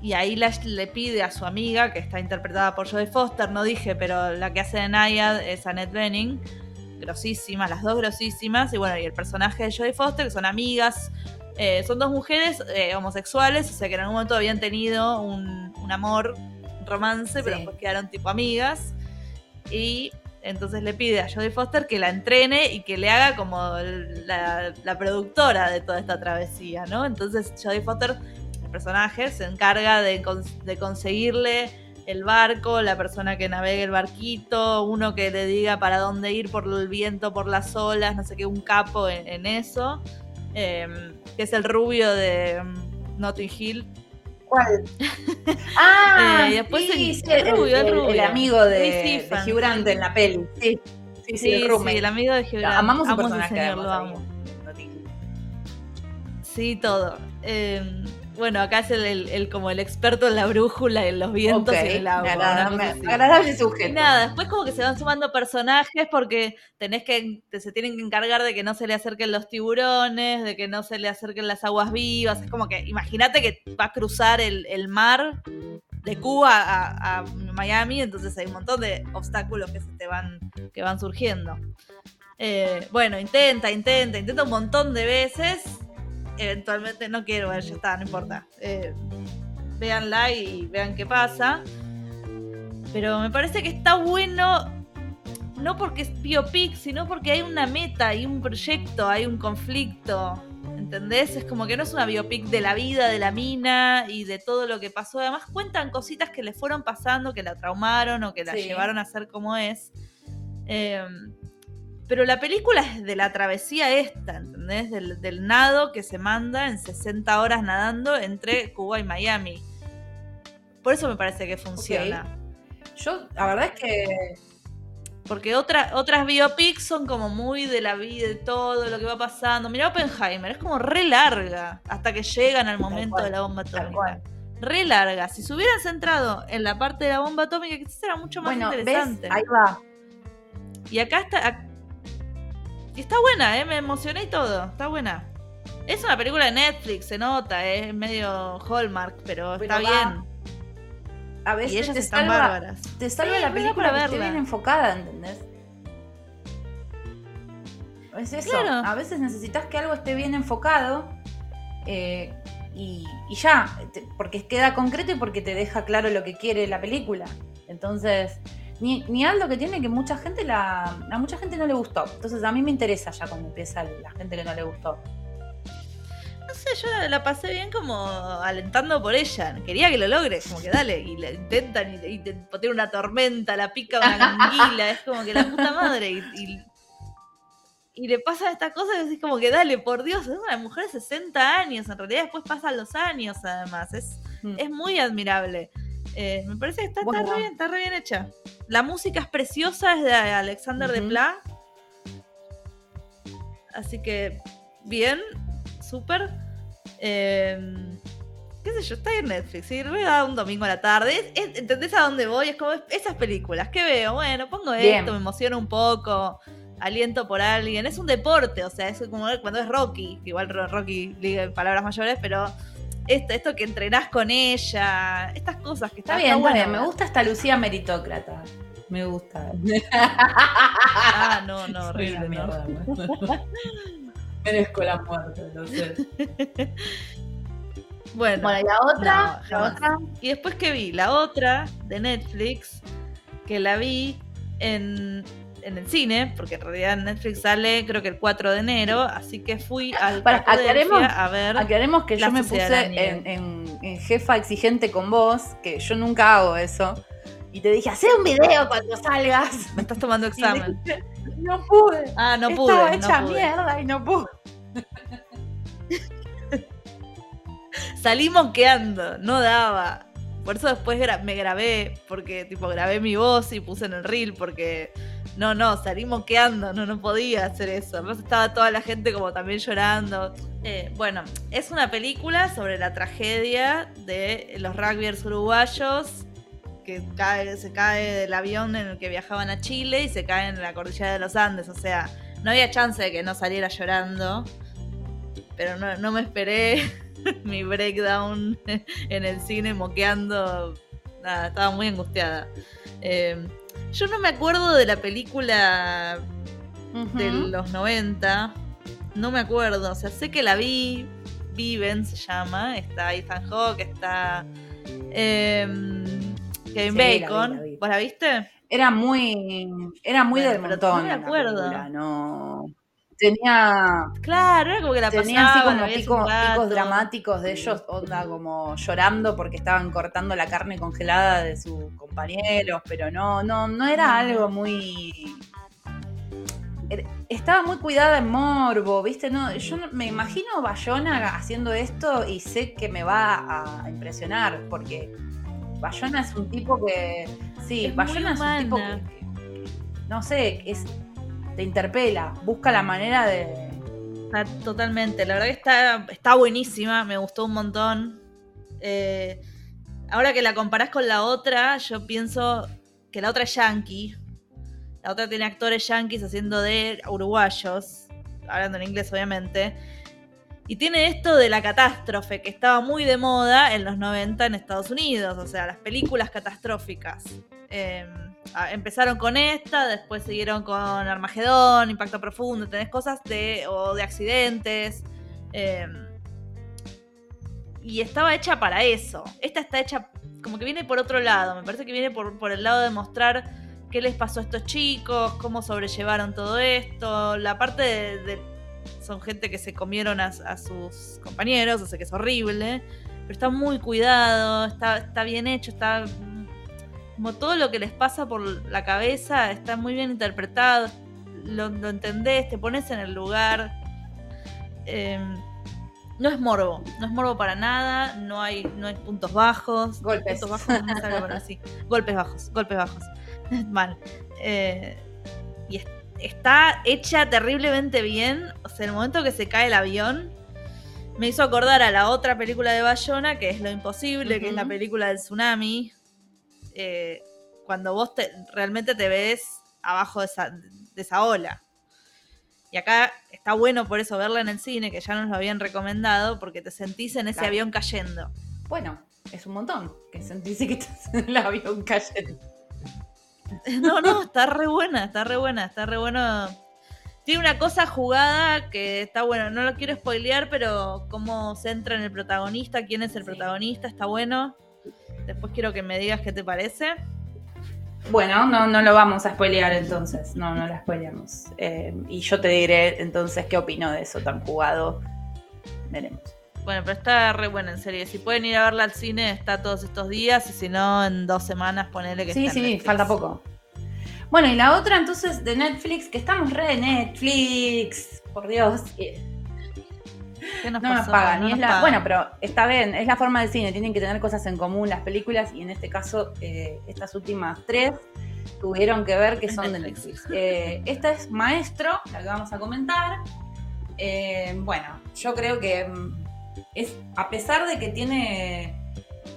y ahí la- le pide a su amiga, que está interpretada por Jodie Foster, no dije, pero la que hace de Nayad es Annette Bening, grosísimas, las dos grosísimas. Y bueno, y el personaje de Jodie Foster, que son amigas, eh, son dos mujeres eh, homosexuales, o sea que en algún momento habían tenido un, un amor, un romance, pero después quedaron tipo amigas. Y entonces le pide a Jodie Foster que la entrene y que le haga como la, la productora de toda esta travesía, ¿no? Entonces Jodie Foster, el personaje, se encarga de, de conseguirle el barco, la persona que navegue el barquito, uno que le diga para dónde ir por el viento, por las olas, no sé qué, un capo en, en eso, eh, que es el rubio de mm, Notting Hill. ¿Cuál? Ah, Eh, y después sí, el- el rubio, el rubio. amigo de, de Ifan. Hugh Grant en la peli. Sí, sí, sí, Sí, el sí, el amigo de Hugh Grant. Amamos su personaje, señor, lo amo. Sí, todo. Eh, bueno, acá es el, el- el- como el experto en la brújula, en los vientos Ok, y en el agua. así. agradable Y sujeto. nada, después como que se van sumando personajes porque tenés que, te- se tienen que encargar de que no se le acerquen los tiburones, de que no se le acerquen las aguas vivas. Es como que, imagínate que va a cruzar el, el mar de Cuba a, a Miami, entonces hay un montón de obstáculos que se te van, que van surgiendo. Eh, bueno, intenta, intenta, intenta un montón de veces. Eventualmente no quiero ver, ya está, no importa. Eh, véanla y vean qué pasa. Pero me parece que está bueno, no porque es biopic, sino porque hay una meta, hay un proyecto, hay un conflicto. ¿Entendés? Es como que no es una biopic de la vida de la mina y de todo lo que pasó. Además cuentan cositas que le fueron pasando, que la traumaron o que la Sí. llevaron a ser como es. Eh, pero la película es de la travesía esta, ¿entendés? Del, del nado que se manda en 60 horas nadando entre Cuba y Miami. Por eso me parece que funciona. Yo, la verdad es que Porque otra- otras biopics son como muy de la vida, de todo lo que va pasando. Mira Oppenheimer, es como re larga hasta que llegan al momento cual, de la bomba tal atómica. cual. Re larga. Si se hubieran centrado en la parte de la bomba atómica, quizás era mucho más Bueno, ¿ves? interesante. Ahí va. Y acá está. Y está buena, ¿eh? Me emocioné y todo. Está buena. Es una película de Netflix, se nota, ¿eh? es medio Hallmark, pero, Pero está va- bien. A veces Y ellas te están salva, bárbaras. te salva Sí, la película para que esté bien enfocada, ¿entendés? Es eso. Claro. A veces necesitas que algo esté bien enfocado eh, y, y ya, te- porque queda concreto y porque te deja claro lo que quiere la película. Entonces, ni, ni algo que tiene que mucha gente la, a mucha gente no le gustó. Entonces a mí me interesa ya cuando empieza la gente que no le gustó. No sé, yo la, la pasé bien como alentando por ella. Quería que lo logre, como que dale. Y le intentan y, y te tiene una tormenta, la pica una anguila, es como que la puta madre. Y, y- y le pasan estas cosas y decís como que dale, por Dios, es una mujer de 60 años. En realidad después pasan los años además. Es, Mm. es muy admirable. Eh, me parece que está, está re bien, está re bien hecha. La música es preciosa, es de Alexander de Ujú. Pla. Así que, bien, súper. Eh, qué sé yo, está en Netflix. ¿sí? Lo voy a dar un domingo a la tarde. Es- es- ¿Entendés a dónde voy? Es como esas películas. ¿Qué veo? Bueno, pongo Bien. esto, me emociono un poco. Aliento por alguien. Es un deporte, o sea, es como cuando es Rocky. Igual Ro- Rocky diga palabras mayores, pero esto, esto que entrenás con ella. Estas cosas que Está está, bien, está bueno bien. Me gusta esta Lucía meritócrata. Me gusta. Ah, no, no, no. mierda. Merezco la muerte, lo sé. Bueno, Bueno, y la otra, No, la otra. y después que vi la otra de Netflix, que la vi en, en el cine, porque en realidad Netflix sale creo que el 4 de enero, así que fui al Para, aclaremos- a ver. Aclaremos que yo me puse en, en- en jefa exigente con vos, que yo nunca hago eso. Y te dije, hacé un video cuando salgas. Me estás tomando examen. no pude. Ah, no Estaba pude. hecha no pude. mierda y no pude. Salí moqueando, no daba. Por eso después me grabé, porque tipo grabé mi voz y puse en el reel, porque no, no, salí moqueando, no, no podía hacer eso. Además estaba toda la gente como también llorando. Eh, bueno, es una película sobre la tragedia de los rugbyers uruguayos que se cae del avión en el que viajaban a Chile y se cae en la cordillera de los Andes. O sea, no había chance de que no saliera llorando. Pero no, me esperé mi breakdown en el cine moqueando. Nada, estaba muy angustiada. Em, yo no me acuerdo de la película de los 90. No me acuerdo. O sea, sé que la vi. Viven se llama. Está Ethan Hawke, está. Em, Kevin Bacon. ¿Vos la viste? Era muy. Era muy del montón. No me acuerdo. no tenía. Claro, era como que la Tenía así como picos dramáticos de ellos, onda como llorando porque estaban cortando la carne congelada de sus compañeros, pero no, no, no era algo muy. Estaba muy cuidada en morbo, ¿viste? No, yo me imagino Bayona haciendo esto y sé que me va a impresionar, porque Bayona es un tipo que. Sí, Bayona es un tipo que, no sé, es te interpela, busca la manera de... totalmente, la verdad que está, está buenísima, me gustó un montón. Eh, ahora que la comparás con la otra, yo pienso que la otra es yankee. La otra tiene actores yankees haciendo de uruguayos, hablando en inglés obviamente. Y tiene esto de la catástrofe, que estaba muy de moda en los 90 en Estados Unidos, o sea, las películas catastróficas. Eh, empezaron con esta, después siguieron con Armagedón, Impacto Profundo, tenés cosas de, o de accidentes. Em, y estaba hecha para eso. Esta está hecha como que viene por otro lado. Me parece que viene por, el lado de mostrar qué les pasó a estos chicos, cómo sobrellevaron todo esto. La parte de. son gente que se comieron a, sus compañeros, o sea que es horrible. Pero está muy cuidado, está, está bien hecho, está como todo lo que les pasa por la cabeza está muy bien interpretado, lo, entendés, te pones en el lugar. Em, no es morbo, no es morbo para nada, no hay, no hay puntos bajos. Golpes. Puntos bajos, así. Golpes bajos, golpes bajos. Mal. Eh, y está hecha terriblemente bien. O sea, el momento que se cae el avión, me hizo acordar a la otra película de Bayona, que es Lo Imposible, que es la película del tsunami, eh, cuando vos realmente te ves abajo de esa, ola. Y acá está bueno por eso verla en el cine, que ya nos lo habían recomendado, porque te sentís en ese avión cayendo. Bueno, es un montón que sentís que estás en el avión cayendo. No, no, está re buena, está re buena, está re bueno. Tiene una cosa jugada que está bueno, no lo quiero spoilear, pero cómo se entra en el protagonista, quién es el protagonista, está bueno. Después quiero que me digas qué te parece. Bueno, no, no lo vamos a spoilear entonces, no, no la spoileamos. Eh, y yo te diré entonces qué opino de eso tan jugado. Veremos. Bueno, pero está re buena en serie. Si pueden ir a verla al cine, está todos estos días. Y si no, en dos semanas, ponele que Sí, sí, falta poco. Bueno, y la otra entonces de Netflix, que estamos re de Netflix, por Dios no nos pagan. Bueno, pero está bien, es la forma del cine, tienen que tener cosas en común las películas y en este caso eh, estas últimas tres tuvieron que ver que son de Netflix. Eh, esta es Maestro, la que vamos a comentar. Eh, bueno, yo creo que mm, es, a pesar de que tiene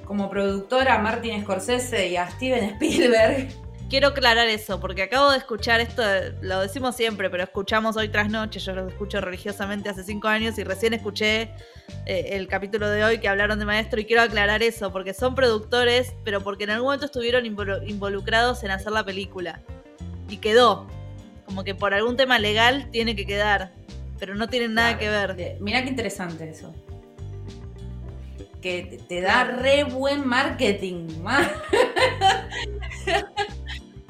como productora a Martin Scorsese y a Steven Spielberg, quiero aclarar eso, porque acabo de escuchar esto, lo decimos siempre, pero escuchamos hoy tras noche, yo lo escucho religiosamente hace cinco años y recién escuché eh, el capítulo de hoy que hablaron de maestro y quiero aclarar eso, porque son productores, pero porque en algún momento estuvieron involucrados en hacer la película. Y quedó. Como que por algún tema legal tiene que quedar, pero no tienen nada que ver. Mira qué interesante eso que te da re buen marketing.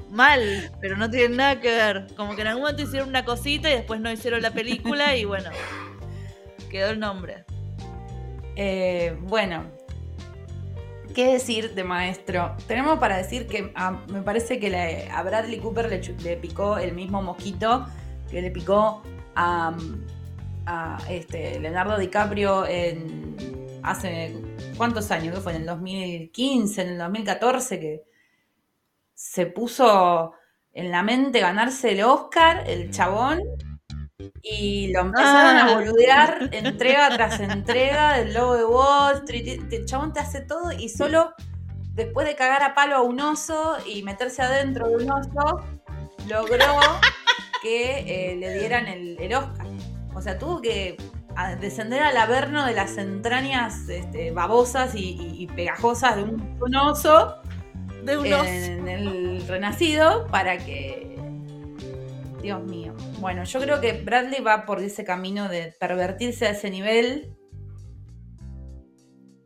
mal, pero no tiene nada que ver. Como que en algún momento hicieron una cosita y después no hicieron la película y bueno, quedó el nombre. Eh, bueno, ¿qué decir de maestro? Tenemos para decir que ah, me parece que a Bradley Cooper le, picó el mismo mosquito que le picó a, este, Leonardo DiCaprio en hace cuántos años, que fue en el 2015, en el 2014, que se puso en la mente ganarse el Oscar, el chabón, y lo empezaron a Ah. boludear entrega tras entrega del logo de Wall Street. El chabón te hace todo y solo después de cagar a palo a un oso y meterse adentro de un oso, logró que eh, le dieran el, el Oscar. O sea, tuvo que a- descender al averno de las entrañas este, babosas y, y- y pegajosas de un, un oso De unos. en el renacido para que. Dios mío. Bueno, yo creo que Bradley va por ese camino de pervertirse a ese nivel.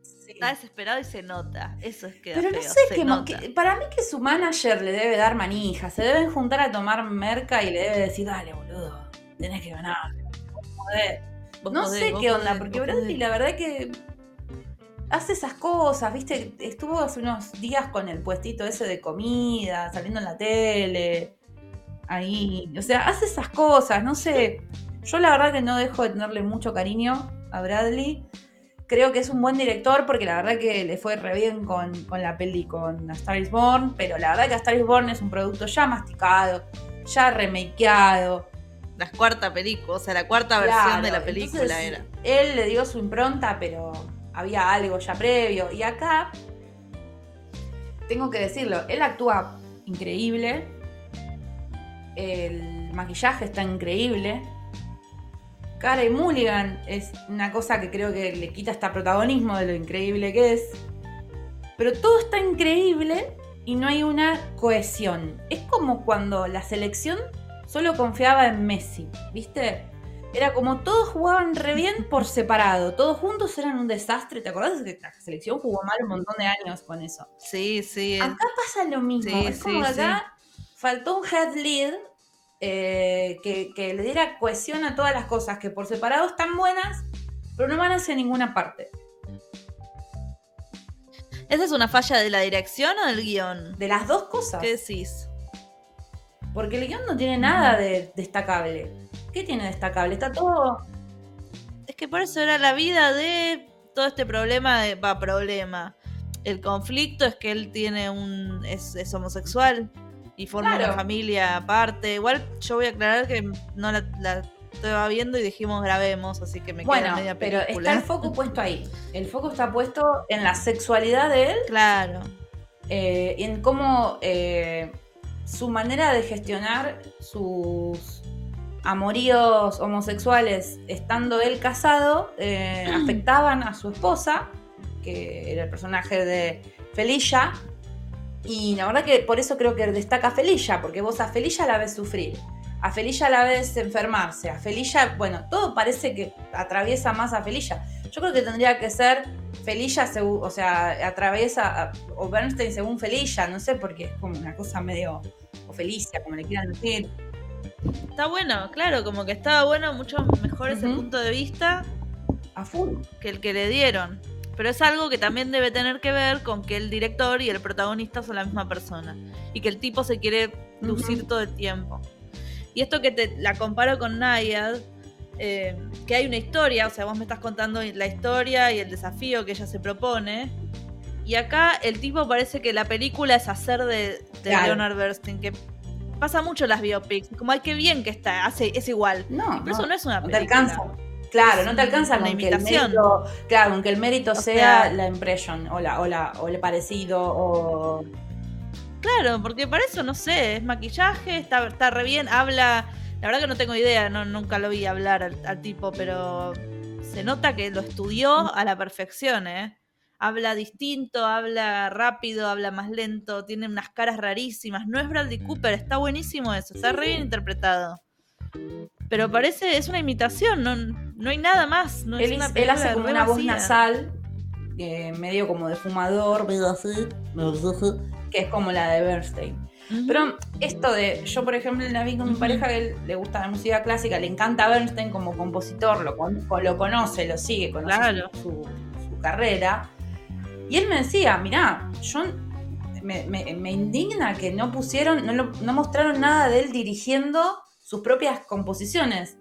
Sí. Está desesperado y se nota. Eso es que. Pero no sé, que- para mí que su manager le debe dar manija, se deben juntar a tomar merca y le debe decir, dale, boludo, tenés que ganar. Joder. Vos No podés, sé qué onda, porque Bradley podés. la verdad que hace esas cosas, viste, estuvo hace unos días con el puestito ese de comida, saliendo en la tele, ahí, o sea, hace esas cosas, no sé, yo la verdad que no dejo de tenerle mucho cariño a Bradley, creo que es un buen director porque la verdad que le fue re bien con, con la peli con A Star is Born, pero la verdad que A Star is Born es un producto ya masticado, ya remakeado, La cuarta película, o sea, la cuarta versión de la película entonces, era. Él le dio su impronta, pero había algo ya previo. Y acá, tengo que decirlo, él actúa increíble. El maquillaje está increíble. Cara y Mulligan es una cosa que creo que le quita hasta protagonismo de lo increíble que es. Pero todo está increíble y no hay una cohesión. Es como cuando la selección solo confiaba en Messi, ¿viste? Era como todos jugaban re bien por separado, todos juntos eran un desastre. ¿Te acordás que la selección jugó mal un montón de años con eso? Sí, sí. Acá pasa lo mismo. Sí, es como sí, que acá faltó un head lead eh, que, que le diera cohesión a todas las cosas que por separado están buenas, pero no van hacia ninguna parte. ¿Esa es una falla de la dirección o del guion? De las dos cosas. ¿Qué decís? Porque el guion no tiene nada de destacable. ¿Qué tiene destacable? Está todo. Es que por eso era la vida de todo este problema de. Va, problema. El conflicto es que él tiene un. es, es homosexual y forma Claro. una familia aparte. Igual yo voy a aclarar que no la, la estaba viendo y dijimos grabemos, así que me queda Bueno, media pero está el foco puesto ahí. El foco está puesto en la sexualidad de él Claro. eh, y en cómo eh, su manera de gestionar sus amoríos homosexuales estando él casado eh, afectaban a su esposa, que era el personaje de Felicia. Y la verdad que por eso creo que destaca a Felicia, porque vos a Felicia la ves sufrir, a Felicia la ves enfermarse, a Felicia, bueno, todo parece que atraviesa más a Felicia. Yo creo que tendría que ser Felicia, o sea, atraviesa, o Bernstein según Felicia, no sé, porque es como una cosa medio, o Felicia, como le quieran decir. Está bueno, claro, como que estaba bueno, mucho mejor ese punto de vista A full. que el que le dieron. Pero es algo que también debe tener que ver con que el director y el protagonista son la misma persona. Y que el tipo se quiere lucir todo el tiempo. Y esto que te la comparo con Nayad, eh, que hay una historia, o sea, vos me estás contando la historia y el desafío que ella se propone. Y acá el tipo parece que la película es hacer de, de Claro. Leonard Bernstein, que pasa mucho las biopics. Como, ay, qué bien que está, hace, es igual. No, Pero eso no es una no te película. alcanza. Claro, no te alcanza con que el imitación. mérito, claro, con que el mérito O sea, sea- la impression o la, o la, o el parecido o Claro, porque para eso, no sé, es maquillaje, está, está re bien, habla... La verdad que no tengo idea, no, nunca lo vi hablar al, al tipo, pero se nota que lo estudió a la perfección, ¿eh? Habla distinto, habla rápido, habla más lento, tiene unas caras rarísimas. No es Bradley Cooper, está buenísimo eso, está re bien interpretado. Pero parece, es una imitación, no, no hay nada más. No es él, una él película hace como una voz nasal, eh, medio como de fumador, medio así, que es como la de Bernstein. Pero esto de, yo por ejemplo la vi con mi pareja que él le gusta la música clásica, le encanta Bernstein como compositor, lo, lo conoce, lo sigue, conoce Claro. su, su- su carrera. Y él me decía, mirá, yo me, me- me indigna que no pusieron, no, lo- no mostraron nada de él dirigiendo sus propias composiciones.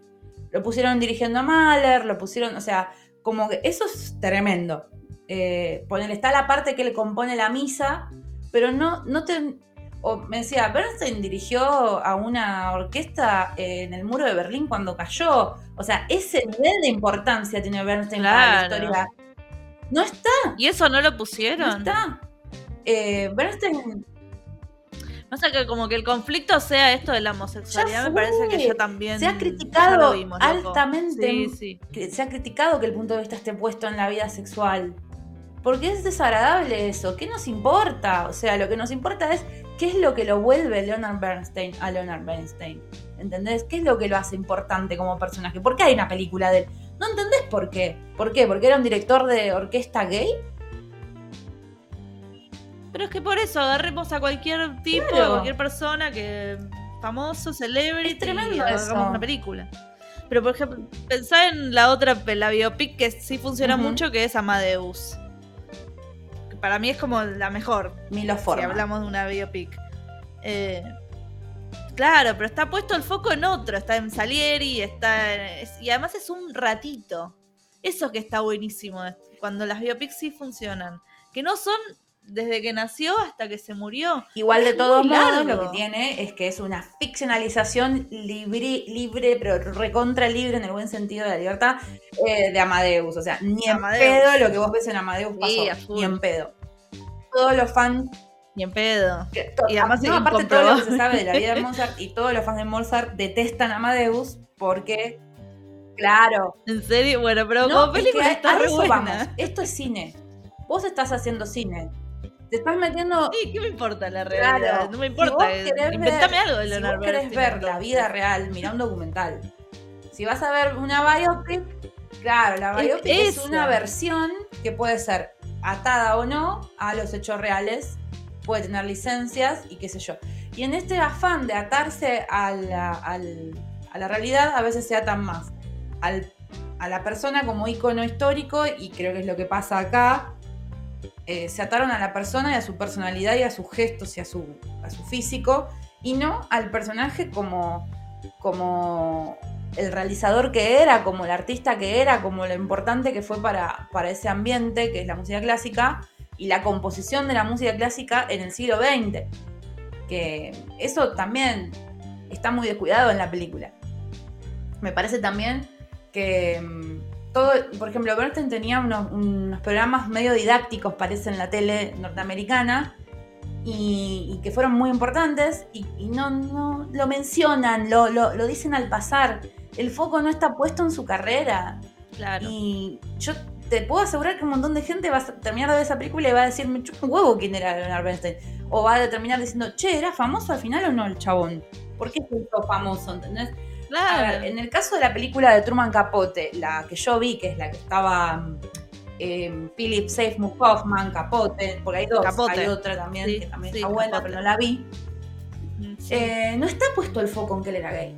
Lo pusieron dirigiendo a Mahler, lo pusieron, o sea, como que eso es tremendo. Eh, poner, está la parte que le compone la misa, pero no, no te. O me decía, Bernstein dirigió a una orquesta en el muro de Berlín cuando cayó. O sea, ese nivel de importancia tiene Bernstein para la Claro. historia. No está, ¿Y eso no lo no pusieron? está. Eh, Bernstein O sea, que como que el conflicto sea esto de la homosexualidad, me parece que ya también. Se ha criticado vimos, altamente. Sí, sí. se ha criticado que el punto de vista esté puesto en la vida sexual. Porque es desagradable eso. ¿Qué nos importa? O sea, lo que nos importa es qué es lo que lo vuelve Leonard Bernstein a Leonard Bernstein. ¿Entendés? ¿Qué es lo que lo hace importante como personaje? ¿Por qué hay una película de él? ¿No entendés por qué? ¿Por qué? ¿Porque era un director de orquesta gay? Pero es que por eso agarremos a cualquier tipo, Claro. a cualquier persona que famoso, celebrity, Es tremendo y hagamos eso. una película. Pero por ejemplo, pensá en la otra, la biopic que sí funciona mucho, que es Amadeus. Que para mí es como la mejor, Milo si hablamos de una biopic. Eh, claro, pero está puesto el foco en otro, está en Salieri, está en- es- y además es un ratito. Eso que está buenísimo, cuando las biopics sí funcionan, que no son desde que nació hasta que se murió. Igual de todos modos, lo que tiene es que es una ficcionalización libre, libre, pero recontra libre en el buen sentido de la libertad, eh, de Amadeus. O sea, ni en Amadeus. pedo lo que vos ves en Amadeus pasó. Sí, ni en pedo. Todos los fans. Ni en pedo. Y además no, aparte todo lo que se sabe de la vida de Mozart y todos los fans de Mozart detestan a Amadeus porque, claro, En serio, bueno, pero no, como es película que está re buena. vamos. Esto es cine. Vos estás haciendo cine. Te estás metiendo Sí, ¿qué me importa la realidad? Claro. No me Si importa. querés Inventame algo de si Leonardo vos querés ver la vida real, mira un documental. Si vas a ver una biopic, claro, la biopic es, una versión que puede ser atada o no a los hechos reales, puede tener licencias y qué sé yo. Y en este afán de atarse a la, a la realidad, a veces se atan más al- a la persona como icono histórico, y creo que es lo que pasa acá. eh, se ataron a la persona y a su personalidad y a sus gestos y a su, a su físico, y no al personaje como, como el realizador que era, como el artista que era, como lo importante que fue para, para ese ambiente, que es la música clásica, y la composición de la música clásica en el siglo XX. Que eso también está muy descuidado en la película. Me parece también que mm, todo, por ejemplo, Bernstein tenía unos, unos programas medio didácticos, parece, en la tele norteamericana, y, y que fueron muy importantes, y, y no, no lo mencionan, lo, lo, lo dicen al pasar. El foco no está puesto en su carrera. Claro. Y yo te puedo asegurar que un montón de gente va a terminar de ver esa película y va a decir, me chupa un huevo quién era Leonard Bernstein. O va a terminar diciendo, che, ¿era famoso al final o no el chabón? ¿Por qué se hizo famoso? ¿Entendés? A Claro. ver, en el caso de la película de Truman Capote, la que yo vi, que es la que estaba eh, Philip Seymour Hoffman, Capote, porque hay dos, Capote. hay otra también Sí, que también sí, está buena, Capote. pero no la vi. Sí. Eh, no está puesto el foco en que él era gay.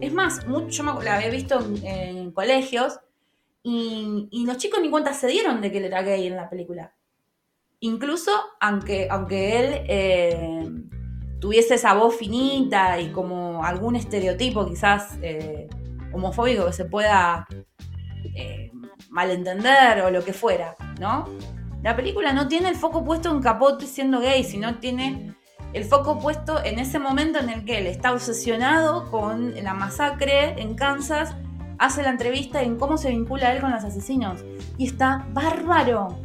Es más, mucho, yo la había visto en, en colegios y, los chicos ni cuenta se dieron de que él era gay en la película. Incluso aunque, aunque él eh, tuviese esa voz finita y como algún estereotipo quizás eh, homofóbico que se pueda eh, malentender o lo que fuera, ¿no? La película no tiene el foco puesto en Capote siendo gay, sino tiene el foco puesto en ese momento en el que él está obsesionado con la masacre en Kansas, hace la entrevista en cómo se vincula él con los asesinos. Y está bárbaro.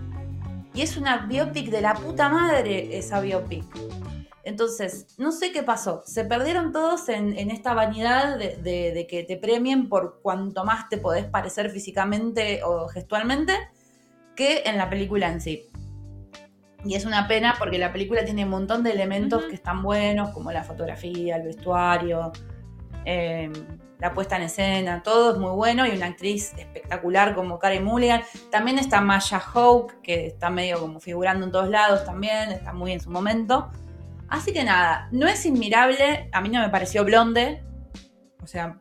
Y es una biopic de la puta madre esa biopic. Entonces, no sé qué pasó. Se perdieron todos en, en esta vanidad de, de- de que te premien por cuanto más te podés parecer físicamente o gestualmente que en la película en sí. Y es una pena porque la película tiene un montón de elementos que están buenos, como la fotografía, el vestuario, eh, la puesta en escena, todo es muy bueno y una actriz espectacular como Karen Mulligan. También está Maya Hawke, que está medio como figurando en todos lados también, está muy en su momento. Así que nada, no es inmirable, a mí no me pareció Blonde. O sea,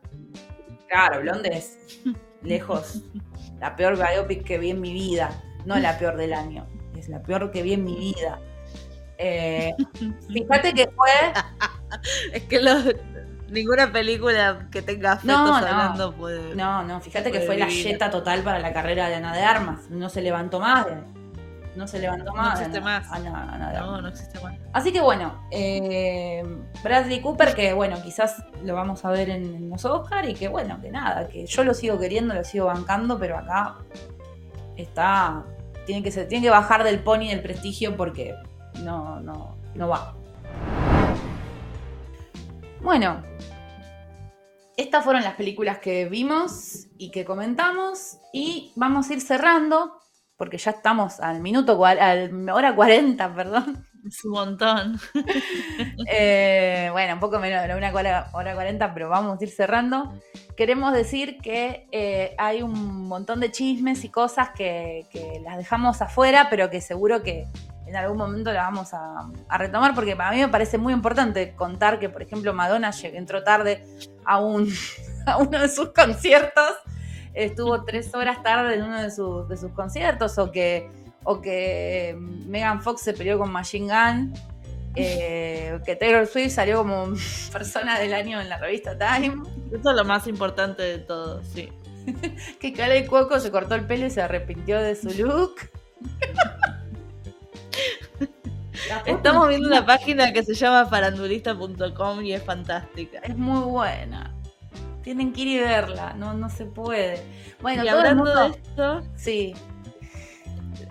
claro, Blonde es lejos la peor biopic que vi en mi vida, no la peor del año, es la peor que vi en mi vida. Eh, fíjate que fue Es que los, Ninguna película que tenga fetos No, no. hablando puede. No, no, fíjate que fue la yeta total para la carrera de Ana de Armas. No se levantó más. no se levantó No más. existe Ana- más. Ana- Ana de Armas. No, no existe más. Así que bueno, eh, Bradley Cooper, que bueno, quizás lo vamos a ver en, los Oscar y que bueno, que nada, que yo lo sigo queriendo, lo sigo bancando, pero acá está. Tiene que, ser, tiene que bajar del pony del prestigio porque no, no, no va. Bueno, estas fueron las películas que vimos y que comentamos y vamos a ir cerrando porque ya estamos al minuto, al hora 40, perdón. Es un montón. Eh, bueno, un poco menos de una hora, hora 40, pero vamos a ir cerrando. Queremos decir que eh, hay un montón de chismes y cosas que, que las dejamos afuera, pero que seguro que en algún momento las vamos a, a retomar, porque para mí me parece muy importante contar que, por ejemplo, Madonna entró tarde a, un, a uno de sus conciertos, estuvo tres horas tarde en uno de, sus- de sus conciertos, o que, o que Megan Fox se peleó con Machine Gun. eh, que Taylor Swift salió como persona del año en la revista Time. Eso es lo más importante de todo, sí. Que Kale Cuoco se cortó el pelo y se arrepintió de su look. Estamos viendo una página que se llama farandulista.com y es fantástica. Es muy buena. Tienen que ir y verla, no, no se puede. Bueno, y todo el hablando mundo- de esto, Sí,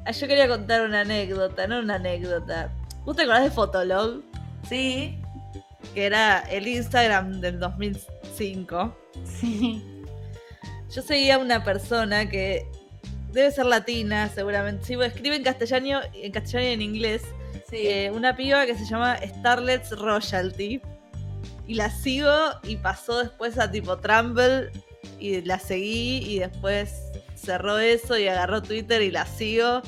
ah, yo quería contar una anécdota, no una anécdota. ¿Vos te acordás de Fotolog? sí, Que era el Instagram del 2005. sí. Yo seguía a una persona que debe ser latina, seguramente. Sí, escribe en castellano, en castellano y en inglés. Sí. eh, una piba que se llama Starlet's Royalty. Y la sigo y pasó después a tipo Trumble y la seguí y después cerró eso y agarró Twitter y la sigo.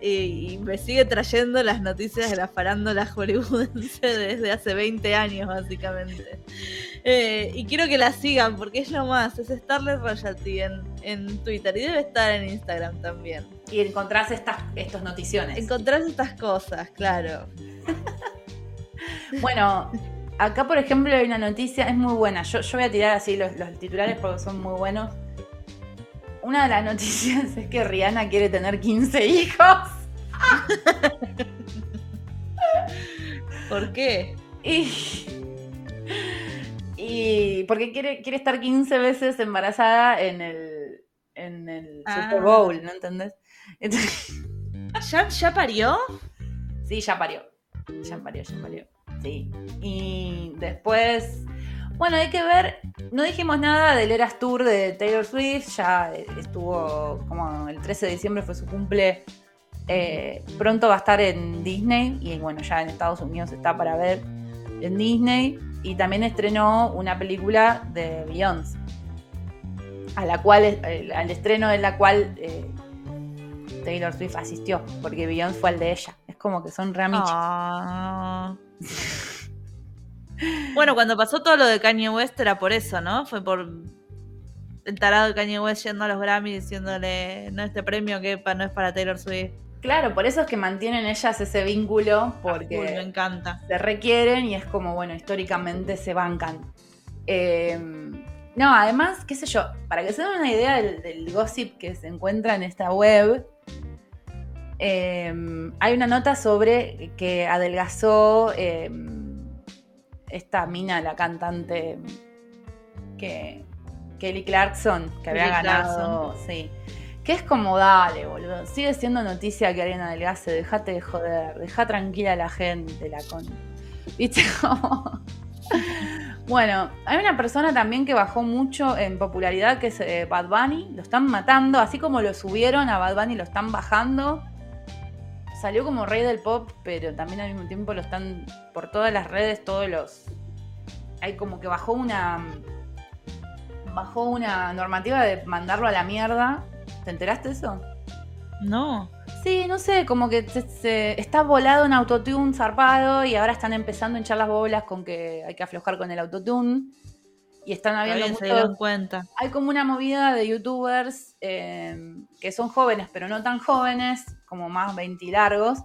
Y, me sigue trayendo las noticias de la farándula hollywoodense desde hace 20 años, básicamente. Eh, y quiero que la sigan porque es lo más. Es Starlet Royalty en, en Twitter y debe estar en Instagram también. Y encontrás estas, estos noticiones. Encontrás estas cosas, claro. Bueno, acá por ejemplo hay una noticia, es muy buena. Yo, yo voy a tirar así los, los titulares porque son muy buenos. Una de las noticias es que Rihanna quiere tener 15 hijos. ¿Por qué? Y, y porque quiere, quiere estar 15 veces embarazada en el, en el Ah. Super Bowl, ¿no entendés? Entonces, ¿Ya, ya parió? sí, ya parió. Ya parió, ya parió. Sí. Y después, bueno, hay que ver. No dijimos nada del Eras Tour de Taylor Swift. Ya estuvo como el 13 de diciembre fue su cumple. Eh, pronto va a estar en Disney. Y bueno, ya en Estados Unidos está para ver en Disney. Y también estrenó una película de Beyoncé. A la cual, al estreno de la cual eh, Taylor Swift asistió. Porque Beyoncé fue al de ella. Es como que son ramichas. bueno, cuando pasó todo lo de Kanye West era por eso, ¿no? Fue por el tarado de Kanye West yendo a los Grammy diciéndole, no, este premio que no es para Taylor Swift. Claro, por eso es que mantienen ellas ese vínculo, Uy, me porque encanta. se requieren y es como, bueno, históricamente se bancan. Eh, no, además, qué sé yo, para que se den una idea del, del gossip que se encuentra en esta web, eh, hay una nota sobre que adelgazó eh, esta mina, la cantante que Kelly Clarkson, que había ganado, sí. Que es como, dale, boludo. Sigue siendo noticia que alguien adelgace. Dejate de joder. Deja tranquila a la gente, la con. ¿Viste? Bueno, hay una persona también que bajó mucho en popularidad, que es eh, Bad Bunny. Lo están matando. Así como lo subieron a Bad Bunny, lo están bajando. Salió como rey del pop, pero también al mismo tiempo lo están por todas las redes, todos los. Hay como que bajó una. Bajó una normativa de mandarlo a la mierda. ¿Te enteraste de eso? No. Sí, no sé, como que se, se- está volado en autotune zarpado y ahora están empezando a hinchar las bolas con que hay que aflojar con el autotune. Y están habiendo se dieron cuenta. Hay como una movida de youtubers eh, que son jóvenes, pero no tan jóvenes, como más 20 largos,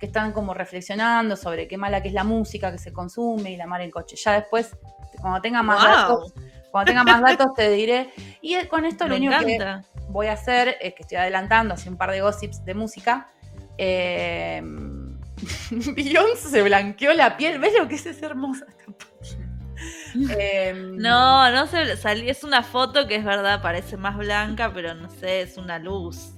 que están como reflexionando sobre qué mala que es la música que se consume y la mar en coche. Ya después, cuando tenga más datos, cuando tenga más datos te diré. Y con esto lo único que voy a hacer es que estoy adelantando así un par de gossips de música. Eh, Beyoncé se blanqueó la piel. ¿Ves lo que es? Es hermosa em, no, no se es una foto que es verdad, parece más blanca, pero no sé, es una luz.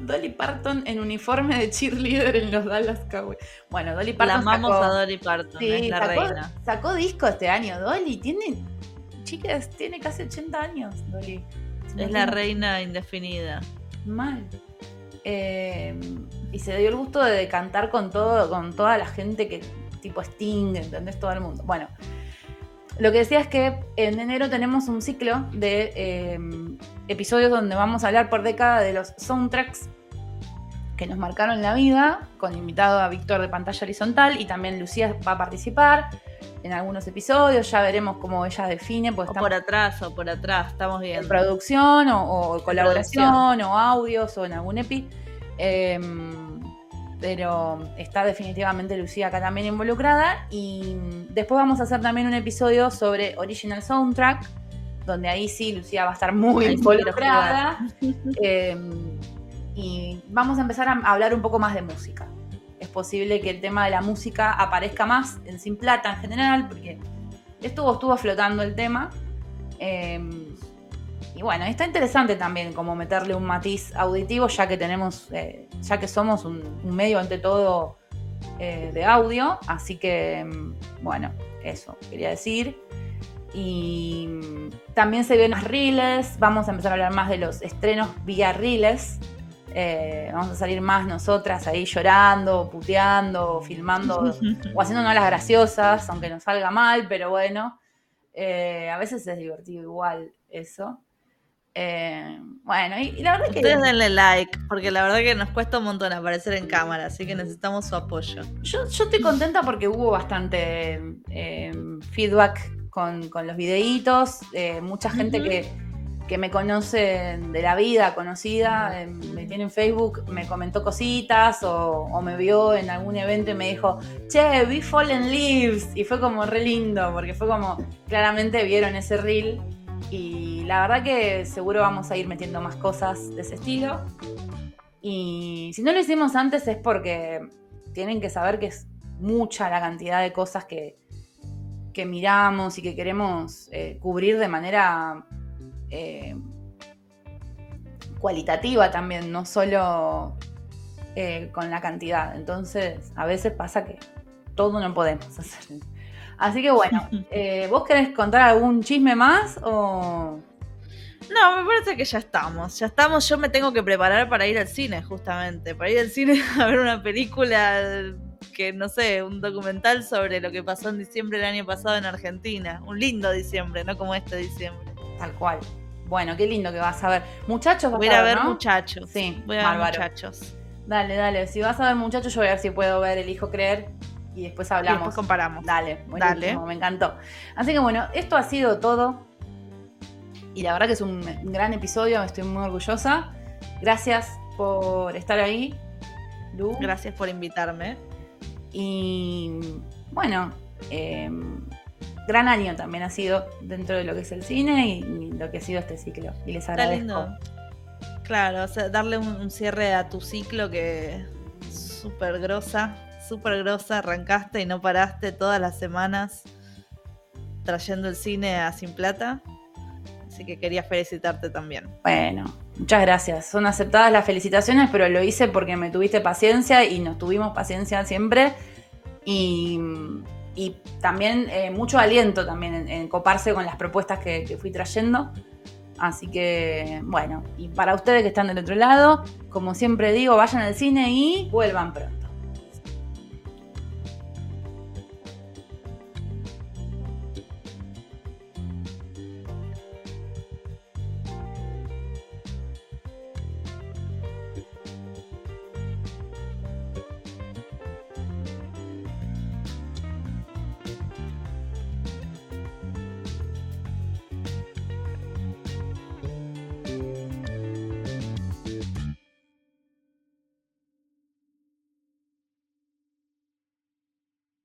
Dolly Parton en uniforme de cheerleader en los Dallas Cowboys. Bueno, Dolly Parton. La amamos a Dolly Parton, es la reina. Sacó disco este año. Dolly tiene. Chicas, tiene casi 80 años, Dolly. Es la reina indefinida. Mal. Eh, y se dio el gusto de cantar con todo, con toda la gente que, tipo Sting, ¿entendés? Todo el mundo. Bueno, lo que decía es que en enero tenemos un ciclo de em, episodios donde vamos a hablar por década de los soundtracks que nos marcaron la vida, con invitado a Víctor de Pantalla Horizontal y también Lucía va a participar en algunos episodios, ya veremos cómo ella define. Pues o por atrás, o por atrás, estamos viendo. En producción, o, colaboración, o audios, o en algún EPI. Em, pero está definitivamente Lucía acá también involucrada. Y después vamos a hacer también un episodio sobre Original Soundtrack, donde ahí sí Lucía va a estar muy involucrada. Em, y vamos a empezar a hablar un poco más de música es posible que el tema de la música aparezca más en Sin Plata en general, porque estuvo, estuvo flotando el tema. Em, y bueno, está interesante también como meterle un matiz auditivo, ya que tenemos, eh, ya que somos un, medio ante todo eh, de audio. Así que, em, bueno, eso quería decir. Y también se ven las reels. Vamos a empezar a hablar más de los estrenos vía reels. Eh, vamos a salir más nosotras ahí llorando, puteando, filmando o haciéndonos las graciosas, aunque nos salga mal, pero bueno, eh, a veces es divertido igual eso. Eh, bueno, y, la verdad que. Ustedes denle like, porque la verdad que nos cuesta un montón aparecer en cámara, así que necesitamos su apoyo. Yo, estoy contenta porque hubo bastante feedback con, los videitos, mucha gente que que me conocen de la vida, conocida, me tiene en Facebook, me comentó cositas o, me vio en algún evento y me dijo, che, vi Fallen Leaves. Y fue como re lindo, porque fue como, claramente vieron ese reel. Y la verdad que seguro vamos a ir metiendo más cosas de ese estilo. Y si no lo hicimos antes es porque tienen que saber que es mucha la cantidad de cosas que, que miramos y que queremos eh, cubrir de manera eh, cualitativa también, no solo eh, con la cantidad. Entonces, a veces pasa que todo no podemos hacer. Así que bueno, eh, ¿vos querés contar algún chisme más o...? No, me parece que ya estamos. Ya estamos. Yo me tengo que preparar para ir al cine, justamente. Para ir al cine a ver una película que, no sé, un documental sobre lo que pasó en diciembre del año pasado en Argentina. Un lindo diciembre, no como este diciembre. Tal cual. Bueno, qué lindo que vas a ver. Muchachos, voy a, ver muchachos. Sí, voy a ver muchachos. Dale, dale. Si vas a ver muchachos, yo voy a ver si puedo ver El Hijo Creer y después hablamos. Y después comparamos. Dale, dale. Me encantó. Así que bueno, esto ha sido todo. Y la verdad que es un gran episodio, estoy muy orgullosa. Gracias por estar ahí, Lu. Gracias por invitarme. Y bueno, eh, gran año también ha sido dentro de lo que es el cine y, lo que ha sido este ciclo. Y les agradezco. Claro, o sea, darle un, cierre a tu ciclo que súper grosa, súper grosa, arrancaste y no paraste todas las semanas trayendo el cine a Sin Plata. Así que quería felicitarte también. Bueno, muchas gracias. Son aceptadas las felicitaciones, pero lo hice porque me tuviste paciencia y nos tuvimos paciencia siempre. Y también eh, mucho aliento también en, coparse con las propuestas que, fui trayendo. Así que, bueno, y para ustedes que están del otro lado, como siempre digo, vayan al cine y vuelvan pronto.